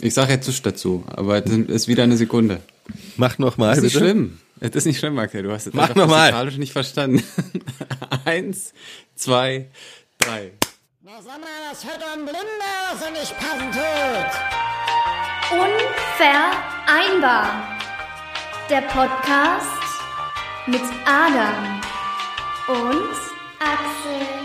Ich sage jetzt nicht dazu, aber das ist wieder eine Sekunde. Mach nochmal, Das ist bitte. nicht schlimm. Das ist nicht schlimm, Axel. Du hast jetzt Mach einfach noch mal. nicht verstanden. Eins, zwei, drei. Na sag mal, hört ein Blinder, was er nicht passen tut. Unvereinbar. Der Podcast mit Adam und Axel.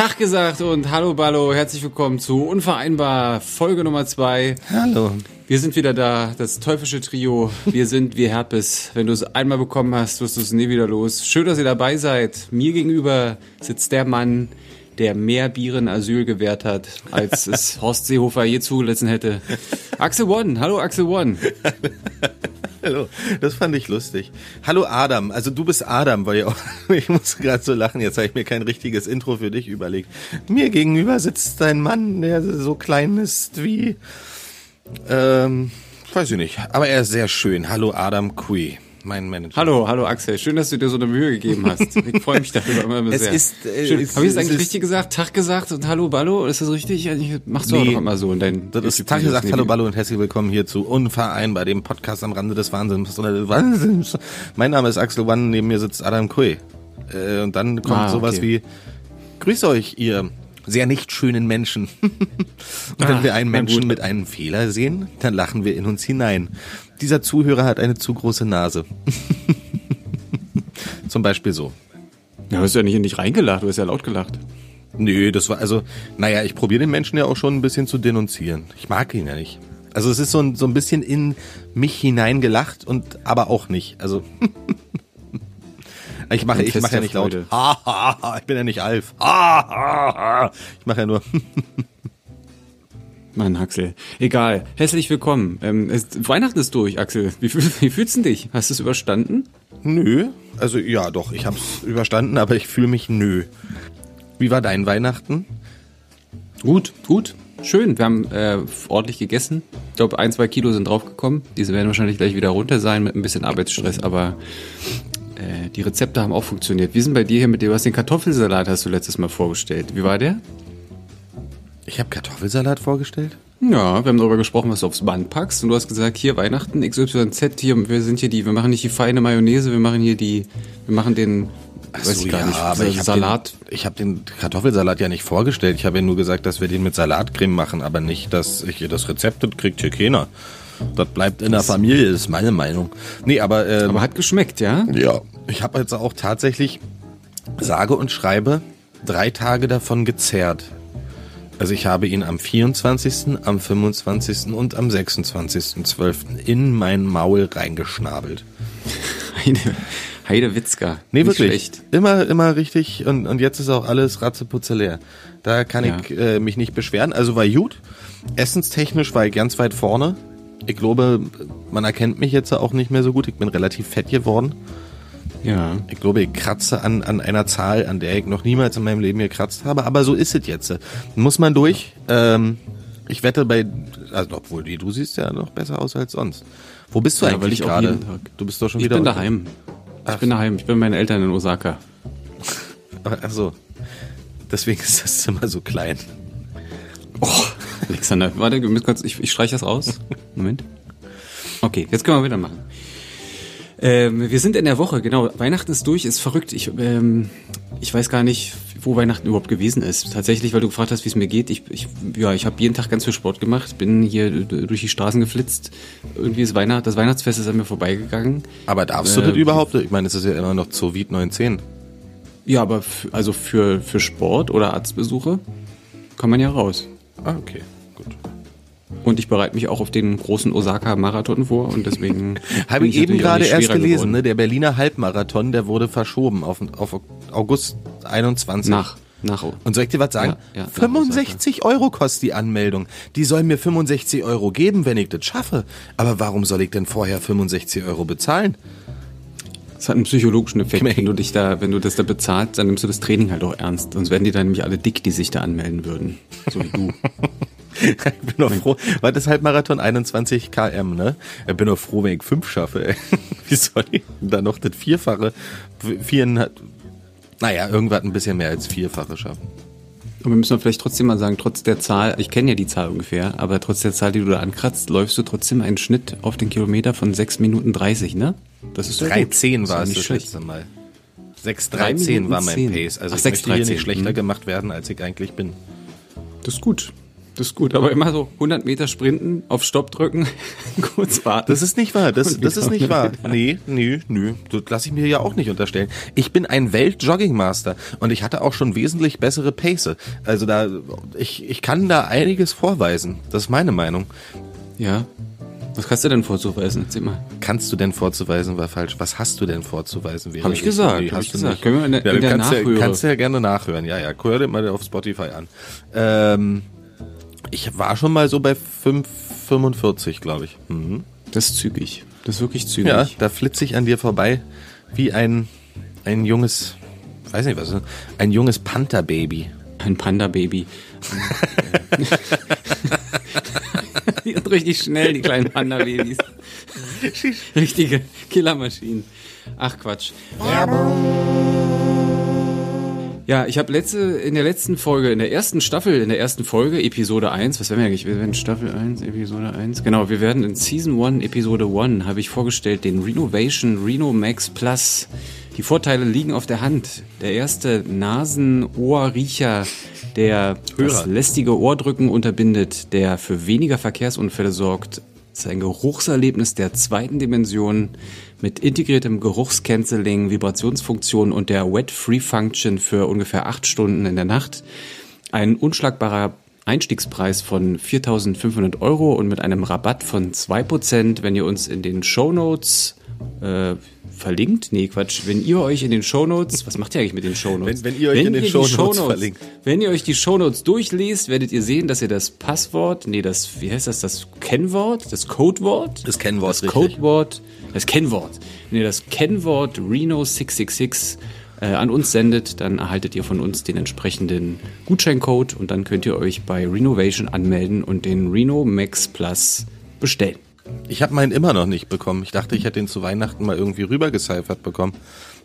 Tag gesagt und hallo Ballo, herzlich willkommen zu Unvereinbar, Folge Nummer zwei. Hallo. Wir sind wieder da, das teuflische Trio. Wir sind wie Herpes. Wenn du es einmal bekommen hast, wirst du es nie wieder los. Schön, dass ihr dabei seid. Mir gegenüber sitzt der Mann, der mehr Bieren Asyl gewährt hat, als es Horst Seehofer je zugelassen hätte. Axel One, hallo Axel One. Hallo. Das fand ich lustig. Hallo Adam. Also du bist Adam, weil ja auch, ich muss gerade so lachen. Jetzt habe ich mir kein richtiges Intro für dich überlegt. Mir gegenüber sitzt ein Mann, der so klein ist wie, ähm, weiß ich nicht. Aber er ist sehr schön. Hallo Adam Kui, mein Manager. Hallo, hallo Axel. Schön, dass du dir so eine Mühe gegeben hast. Ich freue mich darüber immer Es sehr. ist, äh, Schön. es- Habe ich es eigentlich ist- richtig gesagt? Tag gesagt und Hallo Ballo? Ist das richtig? Eigentlich Machst du auch Nee, doch immer so in deinen Das ist. Tag gesagt, Nee, hallo Ballo und herzlich willkommen hier zu Unvereinbar, dem Podcast am Rande des Wahnsinns. Wahnsinns. Mein Name ist Axel One, neben mir sitzt Adam Kui. Äh, und dann kommt Ah, sowas okay. wie, grüß euch, ihr sehr nicht schönen Menschen. und wenn Ah, wir einen Menschen mit einem Fehler sehen, dann lachen wir in uns hinein. Dieser Zuhörer hat eine zu große Nase. Zum Beispiel so. Ja, du hast ja nicht in dich reingelacht, du hast ja laut gelacht. Nö, das war also, naja, ich probiere den Menschen ja auch schon ein bisschen zu denunzieren. Ich mag ihn ja nicht. Also es ist so ein, so ein bisschen in mich hineingelacht und aber auch nicht. Also ich mache ich mache ja nicht laut. Ha, ha, ha, ich bin ja nicht Alf. Ha, ha, ha. Ich mache ja nur. Mann, Axel. Egal. Herzlich willkommen. Ähm, es, Weihnachten ist durch, Axel. Wie, wie fühlst du dich? Hast du es überstanden? Nö. Also ja, doch, ich hab's überstanden, aber ich fühle mich nö. Wie war dein Weihnachten? Gut, gut. Schön. Wir haben äh, ordentlich gegessen. Ich glaube, ein, zwei Kilo sind draufgekommen. Diese werden wahrscheinlich gleich wieder runter sein mit ein bisschen Arbeitsstress, aber äh, die Rezepte haben auch funktioniert. Wie sind bei dir hier mit dir? Du hast den Kartoffelsalat, hast du letztes Mal vorgestellt. Wie war der? Ich habe Kartoffelsalat vorgestellt. Ja, wir haben darüber gesprochen, was du aufs Band packst. Und du hast gesagt, hier Weihnachten XYZ, hier, wir sind hier die, wir machen nicht die feine Mayonnaise, wir machen hier die, wir machen den, weiß ich gar nicht, aber ich Salat. Den, ich habe den Kartoffelsalat ja nicht vorgestellt. Ich habe ja nur gesagt, dass wir den mit Salatcreme machen, aber nicht, dass ich das Rezept das kriegt hier keiner. Das bleibt in der Familie, ist meine Meinung. Nee, aber, ähm, Aber hat geschmeckt, ja? ja, ich habe jetzt auch tatsächlich sage und schreibe drei Tage davon gezerrt. Also ich habe ihn am 24., am 25. und am 26.12. in mein Maul reingeschnabelt. Heide, Heide Witzka. Nee, wirklich. Schlecht. Immer, immer richtig. Und, und jetzt ist auch alles ratzeputze leer. Da kann Ja. ich äh, mich nicht beschweren. Also war gut. Essenstechnisch war ich ganz weit vorne. Ich glaube, man erkennt mich jetzt auch nicht mehr so gut. Ich bin relativ fett geworden. Ja. Ich glaube, ich kratze an, an einer Zahl, an der ich noch niemals in meinem Leben gekratzt habe. Aber so ist es jetzt. Muss man durch. Ähm, ich wette bei, also obwohl die, du siehst ja noch besser aus als sonst. Wo bist du Ja, eigentlich ich gerade? Du bist doch schon Ich wieder bin daheim. Ich bin daheim. Ich bin bei meinen Eltern in Osaka. Ach so. Deswegen ist das Zimmer so klein. Oh, Alexander, warte, ich, ich streiche das raus. Moment. Okay, jetzt können wir wieder machen. Ähm, wir sind in der Woche, genau. Weihnachten ist durch, ist verrückt. Ich, ähm, ich weiß gar nicht, wo Weihnachten überhaupt gewesen ist. Tatsächlich, weil du gefragt hast, wie es mir geht. Ich, ich, ja, ich habe jeden Tag ganz viel Sport gemacht, bin hier durch die Straßen geflitzt. Irgendwie ist Weihnacht, das Weihnachtsfest ist an mir vorbeigegangen. Aber darfst du Äh, das überhaupt? Ich meine, es ist ja immer noch Zovid 19. Ja, aber also für, für Sport oder Arztbesuche kann man ja raus. Ah, okay. Gut. Und ich bereite mich auch auf den großen Osaka-Marathon vor und deswegen. Habe ich eben gerade erst gelesen, ne? Der Berliner Halbmarathon, der wurde verschoben auf, auf August 21. Nach, nach. Und soll ich dir was sagen? Ja, ja, nach 65 Euro kostet die Anmeldung. Die sollen mir 65 Euro geben, wenn ich das schaffe. Aber warum soll ich denn vorher 65 Euro bezahlen? Das hat einen psychologischen Effekt. Wenn du dich da, wenn du das da bezahlst, dann nimmst du das Training halt auch ernst. Sonst werden die dann nämlich alle dick, die sich da anmelden würden. So wie du. ich bin doch froh. War das Halbmarathon 21 km, ne? Ich bin doch froh, wenn ich fünf schaffe. Ey. Wie soll ich denn da noch das Vierfache? Viereinhalb, naja, irgendwas ein bisschen mehr als Vierfache schaffen. Aber wir müssen vielleicht trotzdem mal sagen, trotz der Zahl, ich kenne ja die Zahl ungefähr, aber trotz der Zahl, die du da ankratzt, läufst du trotzdem einen Schnitt auf den Kilometer von 6 Minuten 30, ne? Das ist ja gut. 3,10 war es das letzte Mal. Drei 6,13 war mein Minuten Pace. Also Ach, ich möchte hier 6,13, nicht schlechter hm. gemacht werden, als ich eigentlich bin. Das ist gut. Das ist gut, aber immer so 100 Meter sprinten, auf Stopp drücken, kurz warten. Das ist nicht wahr. Das, das ist nicht wahr. Nee, nee, nee. Das lasse ich mir ja auch nicht unterstellen. Ich bin ein Welt-Jogging-Master und ich hatte auch schon wesentlich bessere Pace. Also da, ich, ich kann da einiges vorweisen. Das ist meine Meinung. Ja. Was kannst du denn vorzuweisen? Erzähl mal. Kannst du denn vorzuweisen, war falsch. Was hast du denn vorzuweisen? wäre Hab ich gesagt, Nee, hab ich gesagt. Können wir in der- ja, in der kannst, ja, kannst ja gerne nachhören. Ja, ja, hör dir mal auf Spotify an. Ähm, ich war schon mal so bei 5,45, glaube ich. Mhm. Das ist zügig. Das ist wirklich zügig. Ja, da flitze ich an dir vorbei wie ein, ein junges, weiß nicht was, ein junges Pantherbaby. Ein Panda-Baby. die sind richtig schnell, die kleinen Panda-Babys. Richtige Killermaschinen. Ach Quatsch. Ja, ich habe letzte, in der letzten Folge, in der ersten Staffel, in der ersten Folge, Episode 1, was werden wir eigentlich? Wir werden Staffel 1, Episode 1. Genau, wir werden in Season 1, Episode 1, habe ich vorgestellt, den Renovation Reno Max Plus. Die Vorteile liegen auf der Hand. Der erste Nasen-Ohr-Riecher, der das lästige Ohrdrücken unterbindet, der für weniger Verkehrsunfälle sorgt, ist ein Geruchserlebnis der zweiten Dimension mit integriertem Geruchscanceling, Vibrationsfunktion und der Wet-Free-Function für ungefähr acht Stunden in der Nacht. Ein unschlagbarer Einstiegspreis von 4.500 Euro und mit einem Rabatt von 2%, wenn ihr uns in den Shownotes äh, verlinkt. Nee, Quatsch. Wenn ihr euch in den Shownotes, was macht ihr eigentlich mit den Shownotes? Wenn- wenn ihr euch in den die Shownotes verlinkt. Wenn ihr euch die Shownotes durchliest, werdet ihr sehen, dass ihr das Passwort, nee, das, wie heißt das, das Kennwort, das Codewort? Das Kennwort, Das richtig. Codewort, das Kennwort. Wenn ihr das Kennwort Reno666 äh, an uns sendet, dann erhaltet ihr von uns den entsprechenden Gutscheincode und dann könnt ihr euch bei Renovation anmelden und den Reno Max Plus bestellen. Ich habe meinen immer noch nicht bekommen. Ich dachte, ich hätte ihn zu Weihnachten mal irgendwie rübergecyphert bekommen.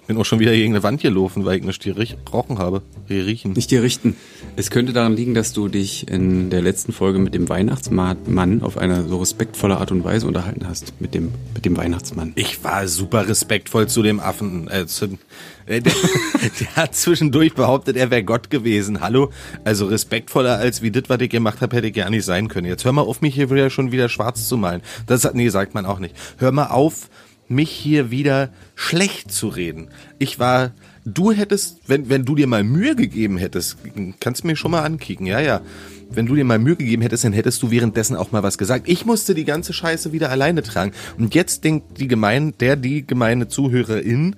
Bin auch schon wieder gegen eine Wand gelaufen, weil ich nicht gerochen habe. Riechen. Nicht dir richten. Es könnte daran liegen, dass du dich in der letzten Folge mit dem Weihnachtsmann auf eine so respektvolle Art und Weise unterhalten hast. Mit dem, mit dem Weihnachtsmann. Ich war super respektvoll zu dem Affen. Äh, zu, äh, der, der hat zwischendurch behauptet, er wäre Gott gewesen. Hallo? Also respektvoller als wie das, was ich gemacht habe, hätte ich gar nicht sein können. Jetzt hör mal auf, mich hier wieder schon wieder schwarz zu malen. Das hat, nee, sagt man auch nicht. Hör mal auf, mich hier wieder schlecht zu reden. Ich war, du hättest, wenn, wenn du dir mal Mühe gegeben hättest, kannst du mir schon mal ankicken, ja, ja. Wenn du dir mal Mühe gegeben hättest, dann hättest du währenddessen auch mal was gesagt. Ich musste die ganze Scheiße wieder alleine tragen. Und jetzt denkt die gemeine, der, die gemeine Zuhörerin,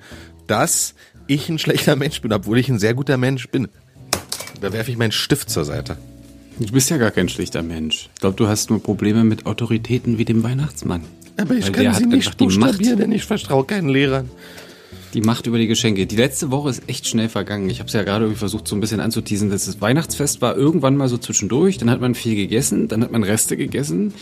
dass ich ein schlechter Mensch bin, obwohl ich ein sehr guter Mensch bin. Da werfe ich meinen Stift zur Seite. Du bist ja gar kein schlichter Mensch. Ich glaube, du hast nur Probleme mit Autoritäten wie dem Weihnachtsmann. Aber ich kann sie nicht einfach die Macht. buchstabieren, denn ich vertraue keinen Lehrern. Die Macht über die Geschenke. Die letzte Woche ist echt schnell vergangen. Ich habe es ja gerade irgendwie versucht, so ein bisschen anzuteasen, dass das Weihnachtsfest war irgendwann mal so zwischendurch. Dann hat man viel gegessen, dann hat man Reste gegessen.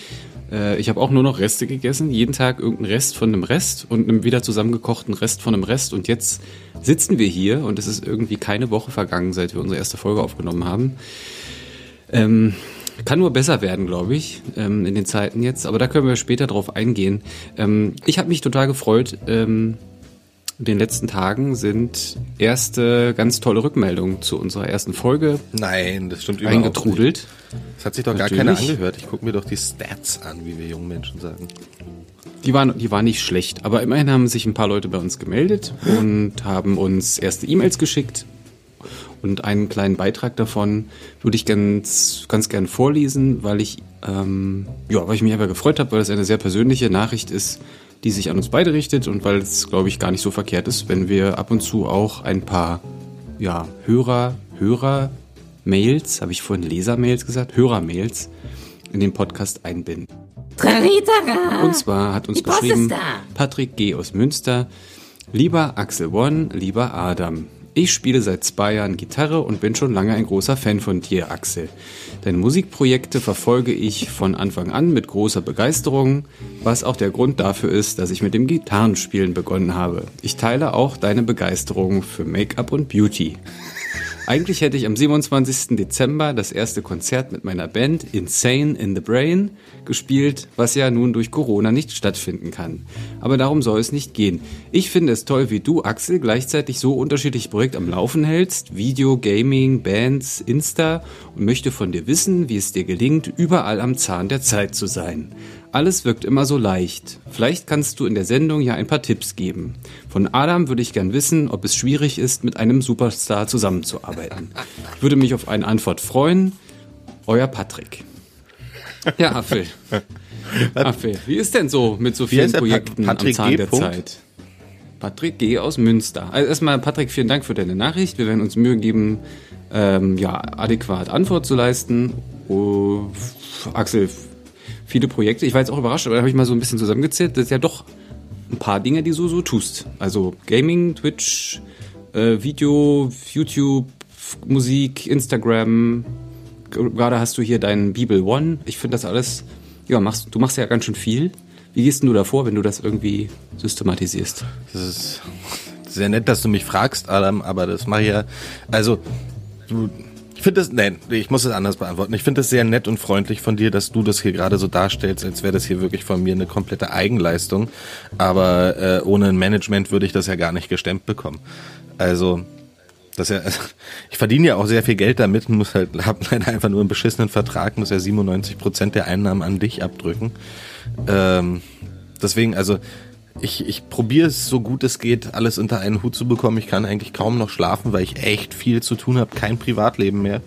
Äh, ich habe auch nur noch Reste gegessen. Jeden Tag irgendein Rest von einem Rest und einem wieder zusammengekochten Rest von einem Rest. Und jetzt sitzen wir hier und es ist irgendwie keine Woche vergangen, seit wir unsere erste Folge aufgenommen haben. Ähm, kann nur besser werden, glaube ich, ähm, in den Zeiten jetzt. Aber da können wir später drauf eingehen. Ähm, ich habe mich total gefreut. Ähm, in den letzten Tagen sind erste ganz tolle Rückmeldungen zu unserer ersten Folge Nein, das stimmt überhaupt nicht. eingetrudelt. Das hat sich doch gar Natürlich. keiner angehört. Ich gucke mir doch die Stats an, wie wir jungen Menschen sagen. Die waren, die waren nicht schlecht, aber immerhin haben sich ein paar Leute bei uns gemeldet und haben uns erste E-Mails geschickt. Und einen kleinen Beitrag davon würde ich ganz, ganz gern vorlesen, weil ich, ähm, ja, weil ich mich einfach gefreut habe, weil es eine sehr persönliche Nachricht ist, die sich an uns beide richtet und weil es, glaube ich, gar nicht so verkehrt ist, wenn wir ab und zu auch ein paar, ja, Hörer, Hörer, Mails, habe ich vorhin Lesermails gesagt, Hörermails in den Podcast einbinden. Und zwar hat uns geschrieben. Patrick G. aus Münster. Lieber Axel One, lieber Adam. Ich spiele seit zwei Jahren Gitarre und bin schon lange ein großer Fan von dir, Axel. Deine Musikprojekte verfolge ich von Anfang an mit großer Begeisterung, was auch der Grund dafür ist, dass ich mit dem Gitarrenspielen begonnen habe. Ich teile auch deine Begeisterung für Make-up und Beauty. Eigentlich hätte ich am 27. Dezember das erste Konzert mit meiner Band Insane in the Brain gespielt, was ja nun durch Corona nicht stattfinden kann. Aber darum soll es nicht gehen. Ich finde es toll, wie du, Axel, gleichzeitig so unterschiedliche Projekte am Laufen hältst. Video, Gaming, Bands, Insta und möchte von dir wissen, wie es dir gelingt, überall am Zahn der Zeit zu sein. Alles wirkt immer so leicht. Vielleicht kannst du in der Sendung ja ein paar Tipps geben. Von Adam würde ich gern wissen, ob es schwierig ist, mit einem Superstar zusammenzuarbeiten. Ich würde mich auf eine Antwort freuen. Euer Patrick. Ja, Affel. Affel, wie ist denn so mit so vielen der? Pa- Projekten Patrick am Zahn G. der Punkt? Zeit? Patrick G. aus Münster. Also erstmal, Patrick, vielen Dank für deine Nachricht. Wir werden uns Mühe geben, ähm, ja, adäquat Antwort zu leisten. Oh, Axel, viele Projekte. Ich war jetzt auch überrascht, aber da habe ich mal so ein bisschen zusammengezählt. Das ist ja doch ein paar Dinge, die du so tust. Also Gaming, Twitch, äh, Video, YouTube, Musik, Instagram. Gerade hast du hier deinen Bibel One. Ich finde das alles, ja, machst, du machst ja ganz schön viel. Wie gehst denn du davor, wenn du das irgendwie systematisierst? Das ist sehr nett, dass du mich fragst, Adam, aber das mache ich ja. Also, du, finde das, nein, ich muss es anders beantworten. Ich finde es sehr nett und freundlich von dir, dass du das hier gerade so darstellst, als wäre das hier wirklich von mir eine komplette Eigenleistung. Aber äh, ohne ein Management würde ich das ja gar nicht gestemmt bekommen. Also, das ja, ich verdiene ja auch sehr viel Geld damit, muss halt, hab leider einfach nur einen beschissenen Vertrag, muss ja 97 Prozent der Einnahmen an dich abdrücken. Ähm, deswegen, also ich, ich probiere es so gut es geht, alles unter einen Hut zu bekommen. Ich kann eigentlich kaum noch schlafen, weil ich echt viel zu tun habe, kein Privatleben mehr.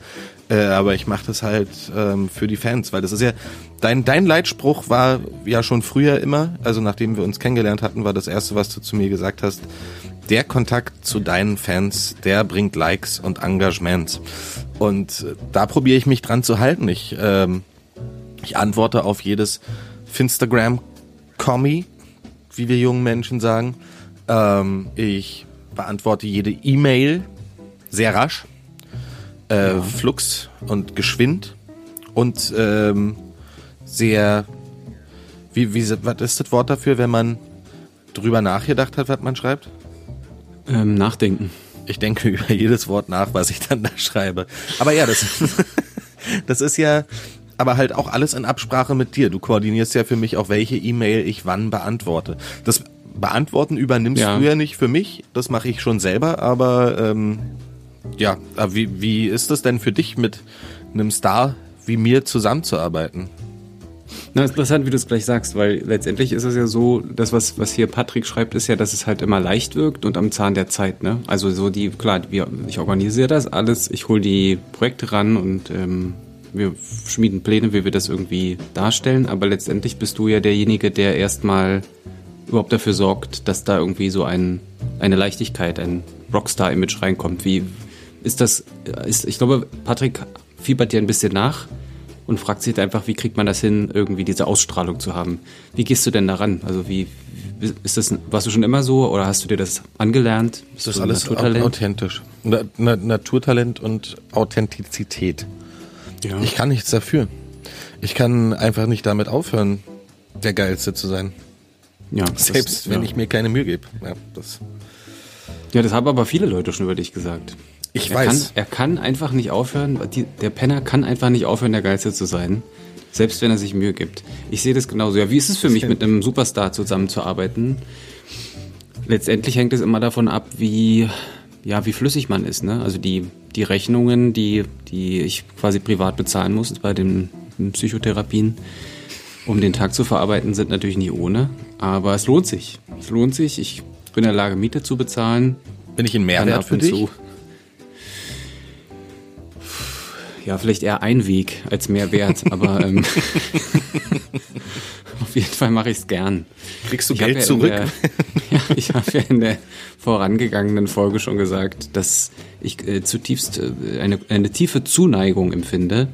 Äh, aber ich mache das halt ähm, für die Fans, weil das ist ja dein dein Leitspruch war ja schon früher immer, also nachdem wir uns kennengelernt hatten, war das erste, was du zu mir gesagt hast. Der Kontakt zu deinen Fans, der bringt Likes und Engagement. Und äh, da probiere ich mich dran zu halten. Ich ähm, ich antworte auf jedes Finstagram-Kommi, wie wir jungen Menschen sagen. Ähm, ich beantworte jede E-Mail sehr rasch, äh, flux und geschwind und ähm, sehr, wie, wie, was ist das Wort dafür, wenn man drüber nachgedacht hat, was man schreibt? Ähm, nachdenken. Ich denke über jedes Wort nach, was ich dann da schreibe. Aber ja, das, das ist ja, aber halt auch alles in Absprache mit dir. Du koordinierst ja für mich auch, welche E-Mail ich wann beantworte. Das Beantworten übernimmst Ja. du ja nicht für mich, das mache ich schon selber, aber ähm, ja, aber wie, wie ist das denn für dich mit einem Star wie mir zusammenzuarbeiten? Na, ist interessant, wie du es gleich sagst, weil letztendlich ist es ja so, das, was, was hier Patrick schreibt, ist ja, dass es halt immer leicht wirkt und am Zahn der Zeit, ne? Also so die, klar, wir, ich organisiere das alles, ich hole die Projekte ran und ähm, wir schmieden Pläne, wie wir das irgendwie darstellen, aber letztendlich bist du ja derjenige, der erstmal überhaupt dafür sorgt, dass da irgendwie so ein, eine Leichtigkeit, ein Rockstar-Image reinkommt. Wie ist das, ist, ich glaube, Patrick fiebert dir ein bisschen nach und fragt sich einfach, wie kriegt man das hin, irgendwie diese Ausstrahlung zu haben. Wie gehst du denn daran? Also wie, ist das, warst du schon immer so oder hast du dir das angelernt? Bist Das ist alles Naturtalent? authentisch. Na, na, Naturtalent und Authentizität. Ja. Ich kann nichts dafür. Ich kann einfach nicht damit aufhören, der Geilste zu sein. ja, Selbst wenn ja. ich mir keine Mühe gebe. Ja, das, Ja, das haben aber viele Leute schon über dich gesagt. ich er weiß. Kann, er kann einfach nicht aufhören, die, der Penner kann einfach nicht aufhören, der Geilste zu sein. Selbst wenn er sich Mühe gibt. Ich sehe das genauso. Ja, wie ist es für mich, mit einem Superstar zusammenzuarbeiten? Letztendlich hängt es immer davon ab, wie, ja, wie flüssig man ist. Ne? Also die, die Rechnungen, die, die ich quasi privat bezahlen muss bei den Psychotherapien, um den Tag zu verarbeiten, sind natürlich nie ohne. Aber es lohnt sich. Es lohnt sich. Ich bin in der Lage, Miete zu bezahlen. Bin ich ein Kann Mehrwert für dich? zu. Ja, vielleicht eher ein Weg als mehr Wert, aber ähm, auf jeden Fall mache ich es gern. Kriegst du Ich Geld ja zurück? Der, ja, ich habe ja in der vorangegangenen Folge schon gesagt, dass ich äh, zutiefst äh, eine, eine tiefe Zuneigung empfinde.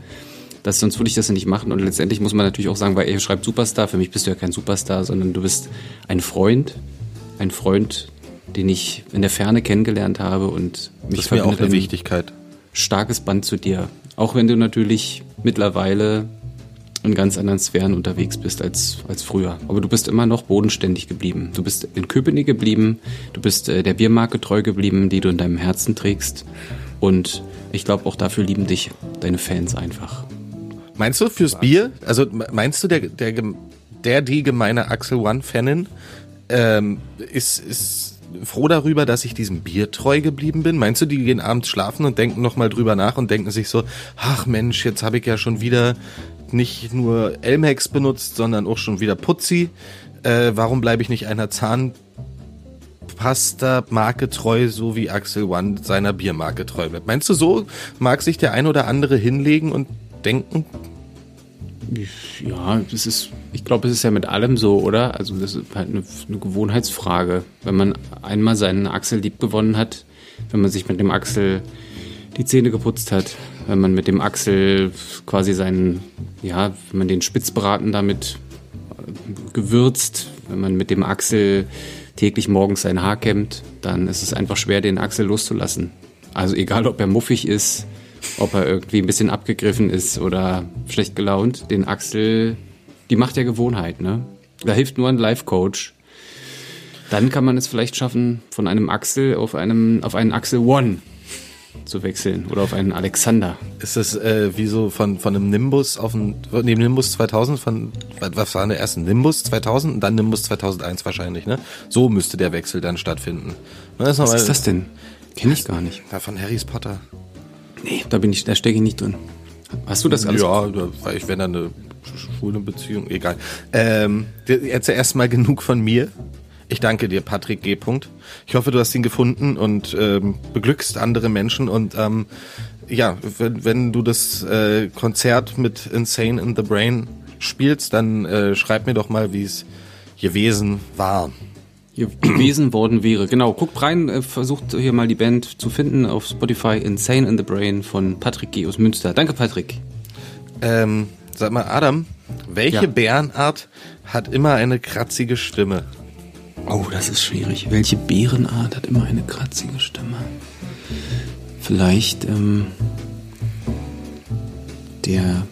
Dass sonst würde ich das ja nicht machen. Und letztendlich muss man natürlich auch sagen, weil er schreibt Superstar, für mich bist du ja kein Superstar, sondern du bist ein Freund. Ein Freund, den ich in der Ferne kennengelernt habe und mich Das ist mir auch verbindet eine ein Wichtigkeit. Starkes Band zu dir. Auch wenn du natürlich mittlerweile in ganz anderen Sphären unterwegs bist als, als früher. Aber du bist immer noch bodenständig geblieben. Du bist in Köpenick geblieben, du bist äh, der Biermarke treu geblieben, die du in deinem Herzen trägst. Und ich glaube, auch dafür lieben dich deine Fans einfach. Meinst du fürs Bier? Also meinst du, der, der, der die gemeine Axel One-Fanin ähm, ist, ist froh darüber, dass ich diesem Bier treu geblieben bin? Meinst du, die gehen abends schlafen und denken nochmal drüber nach und denken sich so, ach Mensch, jetzt habe ich ja schon wieder nicht nur Elmex benutzt, sondern auch schon wieder Putzi. Äh, warum bleibe ich nicht einer Zahnpasta-Marke treu, so wie Axel One seiner Biermarke treu bleibt? Meinst du, so mag sich der ein oder andere hinlegen und denken, Ja, das ist, ich glaube, es ist ja mit allem so, oder? Also das ist halt eine, eine Gewohnheitsfrage. Wenn man einmal seinen Axel lieb gewonnen hat, wenn man sich mit dem Axel die Zähne geputzt hat, wenn man mit dem Axel quasi seinen, ja, wenn man den Spitzbraten damit äh, gewürzt, wenn man mit dem Axel täglich morgens sein Haar kämmt, dann ist es einfach schwer, den Axel loszulassen. Also egal, ob er muffig ist, ob er irgendwie ein bisschen abgegriffen ist oder schlecht gelaunt, den Axel, die Macht der Gewohnheit, ne? Da hilft nur ein Life-Coach. Dann kann man es vielleicht schaffen, von einem Axel auf einem, auf einen Axel One zu wechseln oder auf einen Alexander. Ist das äh, wie so von, von einem Nimbus auf einen, neben Nimbus 2000 von, was war denn der erste? Nimbus 2000 und dann Nimbus 2001 wahrscheinlich, ne? So müsste der Wechsel dann stattfinden. Ne, ist Was nochmal- ist das denn? Kenne ich gar nicht. Ja, von Harry Potter. Nee, da bin ich, da stecke ich nicht drin. Hast du das alles? Ja, weil ich wenn da eine schwule Beziehung, egal. Ähm, jetzt erstmal genug von mir. Ich danke dir, Patrick G. Punkt. Ich hoffe, du hast ihn gefunden und ähm, beglückst andere Menschen. Und ähm, ja, wenn, wenn du das äh, Konzert mit Insane in the Brain spielst, dann äh, schreib mir doch mal, wie es gewesen war. gewesen worden wäre. Genau, guckt rein, äh, versucht hier mal die Band zu finden auf Spotify. Insane in the Brain von Patrick G. aus Münster. Danke, Patrick. Ähm, sag mal, Adam, welche Ja. Bärenart hat immer eine kratzige Stimme? Oh, das ist schwierig. Welche Bärenart hat immer eine kratzige Stimme? Vielleicht ähm, der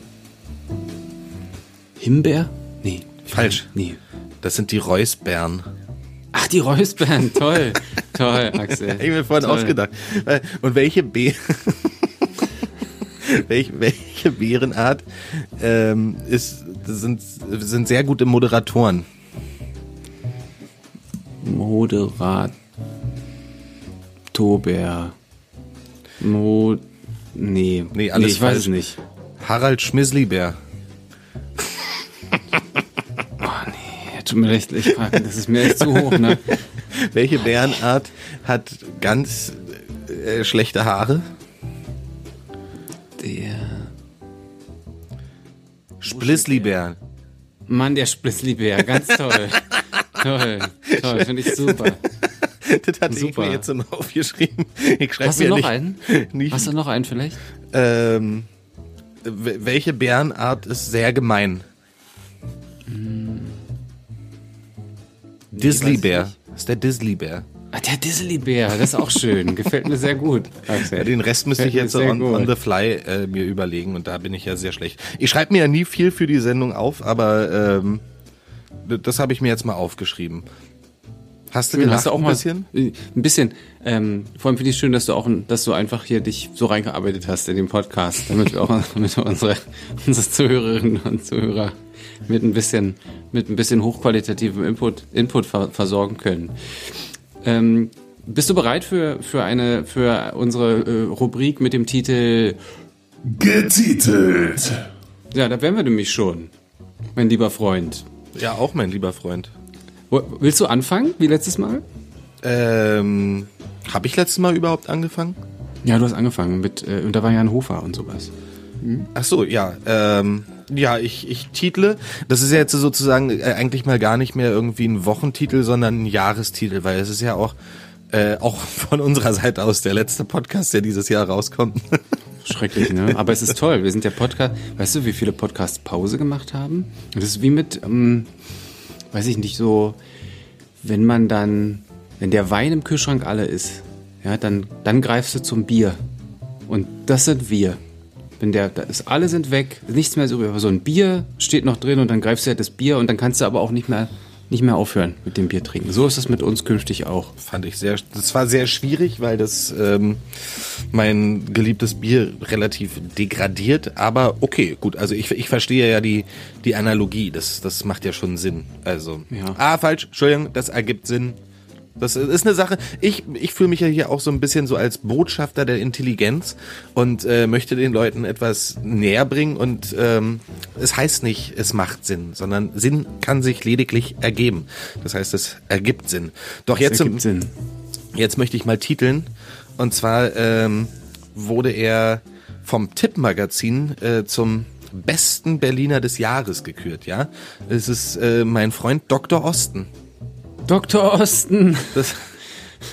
Himbeer? Nee. Falsch. Nee. Das sind die Reusbären. Die Räuspern. Toll. Toll, Axel. Hab ich mir vorhin Toll. ausgedacht. Äh, Und welche Bä welche, welche Bärenart ähm, ist, sind, sind sehr gute Moderatoren? Moderator. Mo. Nee. Nee, alles ich weiß falsch. es nicht. Harald Schmislibär. Tut mir echt, ich, das ist mir echt zu hoch, ne? Welche Bärenart hat ganz äh, schlechte Haare? Der. Splislibär. Mann, der Splitzlibär, ganz toll. toll, toll, finde ich super. Das hatte ich Super. mir jetzt so mal aufgeschrieben. Ich Hast du noch nicht, einen? Nicht, Hast du noch einen vielleicht? ähm, welche Bärenart ist sehr gemein? Disley-Bär. Weiß Das ist der Disley-Bär. Ah, der Disney-Bär, das ist auch schön. Gefällt mir sehr gut. Axel. Ja, den Rest müsste ich jetzt on, on the fly äh, mir überlegen und da bin ich ja sehr schlecht. Ich schreibe mir ja nie viel für die Sendung auf, aber ähm, das habe ich mir jetzt mal aufgeschrieben. Hast du Schön, gelacht hast du auch ein bisschen? Äh, Ein bisschen. Ähm, vor allem finde ich schön, dass du auch, dass du einfach hier dich so reingearbeitet hast in den Podcast, damit wir auch, damit wir unsere, unsere Zuhörerinnen und Zuhörer mit ein bisschen, mit ein bisschen hochqualitativem Input, Input ver versorgen können. Ähm, bist du bereit für, für eine, für unsere äh, Rubrik mit dem Titel Getitelt. Ja, da wären wir nämlich schon, mein lieber Freund. Ja, auch mein lieber Freund. Wo- Willst du anfangen, wie letztes Mal? Ähm, habe ich letztes Mal überhaupt angefangen? Ja, du hast angefangen mit, äh, und da war Jan Hofer und sowas. Ach so, ja. Ähm, ja, ich, ich title. Das ist ja jetzt sozusagen äh, eigentlich mal gar nicht mehr irgendwie ein Wochentitel, sondern ein Jahrestitel, weil es ist ja auch äh, auch von unserer Seite aus der letzte Podcast, der dieses Jahr rauskommt. Schrecklich, ne? Aber es ist toll. Wir sind der Podcast. Weißt du, wie viele Podcasts Pause gemacht haben? Das ist wie mit, ähm, weiß ich nicht, so, wenn man dann, wenn der Wein im Kühlschrank alle ist, ja, dann, dann greifst du zum Bier. Und das sind wir. Wenn der, da ist, alle sind weg, nichts mehr so übrig. Aber so ein Bier steht noch drin und dann greifst du halt das Bier und dann kannst du aber auch nicht mehr nicht mehr aufhören mit dem Bier trinken. So ist es mit uns künftig auch. Fand ich sehr, das war sehr schwierig, weil das ähm, mein geliebtes Bier relativ degradiert, aber okay, gut, also ich, ich verstehe ja die, die Analogie, das, das macht ja schon Sinn. Also, Ja. ah, falsch, Entschuldigung, das ergibt Sinn. Das ist eine Sache. Ich, ich fühle mich ja hier auch so ein bisschen so als Botschafter der Intelligenz und äh, möchte den Leuten etwas näher bringen. Und ähm, es heißt nicht, es macht Sinn, sondern Sinn kann sich lediglich ergeben. Das heißt, es ergibt Sinn. Doch jetzt ergibt Sinn. Jetzt möchte ich mal titeln. Und zwar ähm, wurde er vom Tipp-Magazin äh, zum besten Berliner des Jahres gekürt, ja. Es ist äh, mein Freund Dr. Osten. Dr. Osten. Das,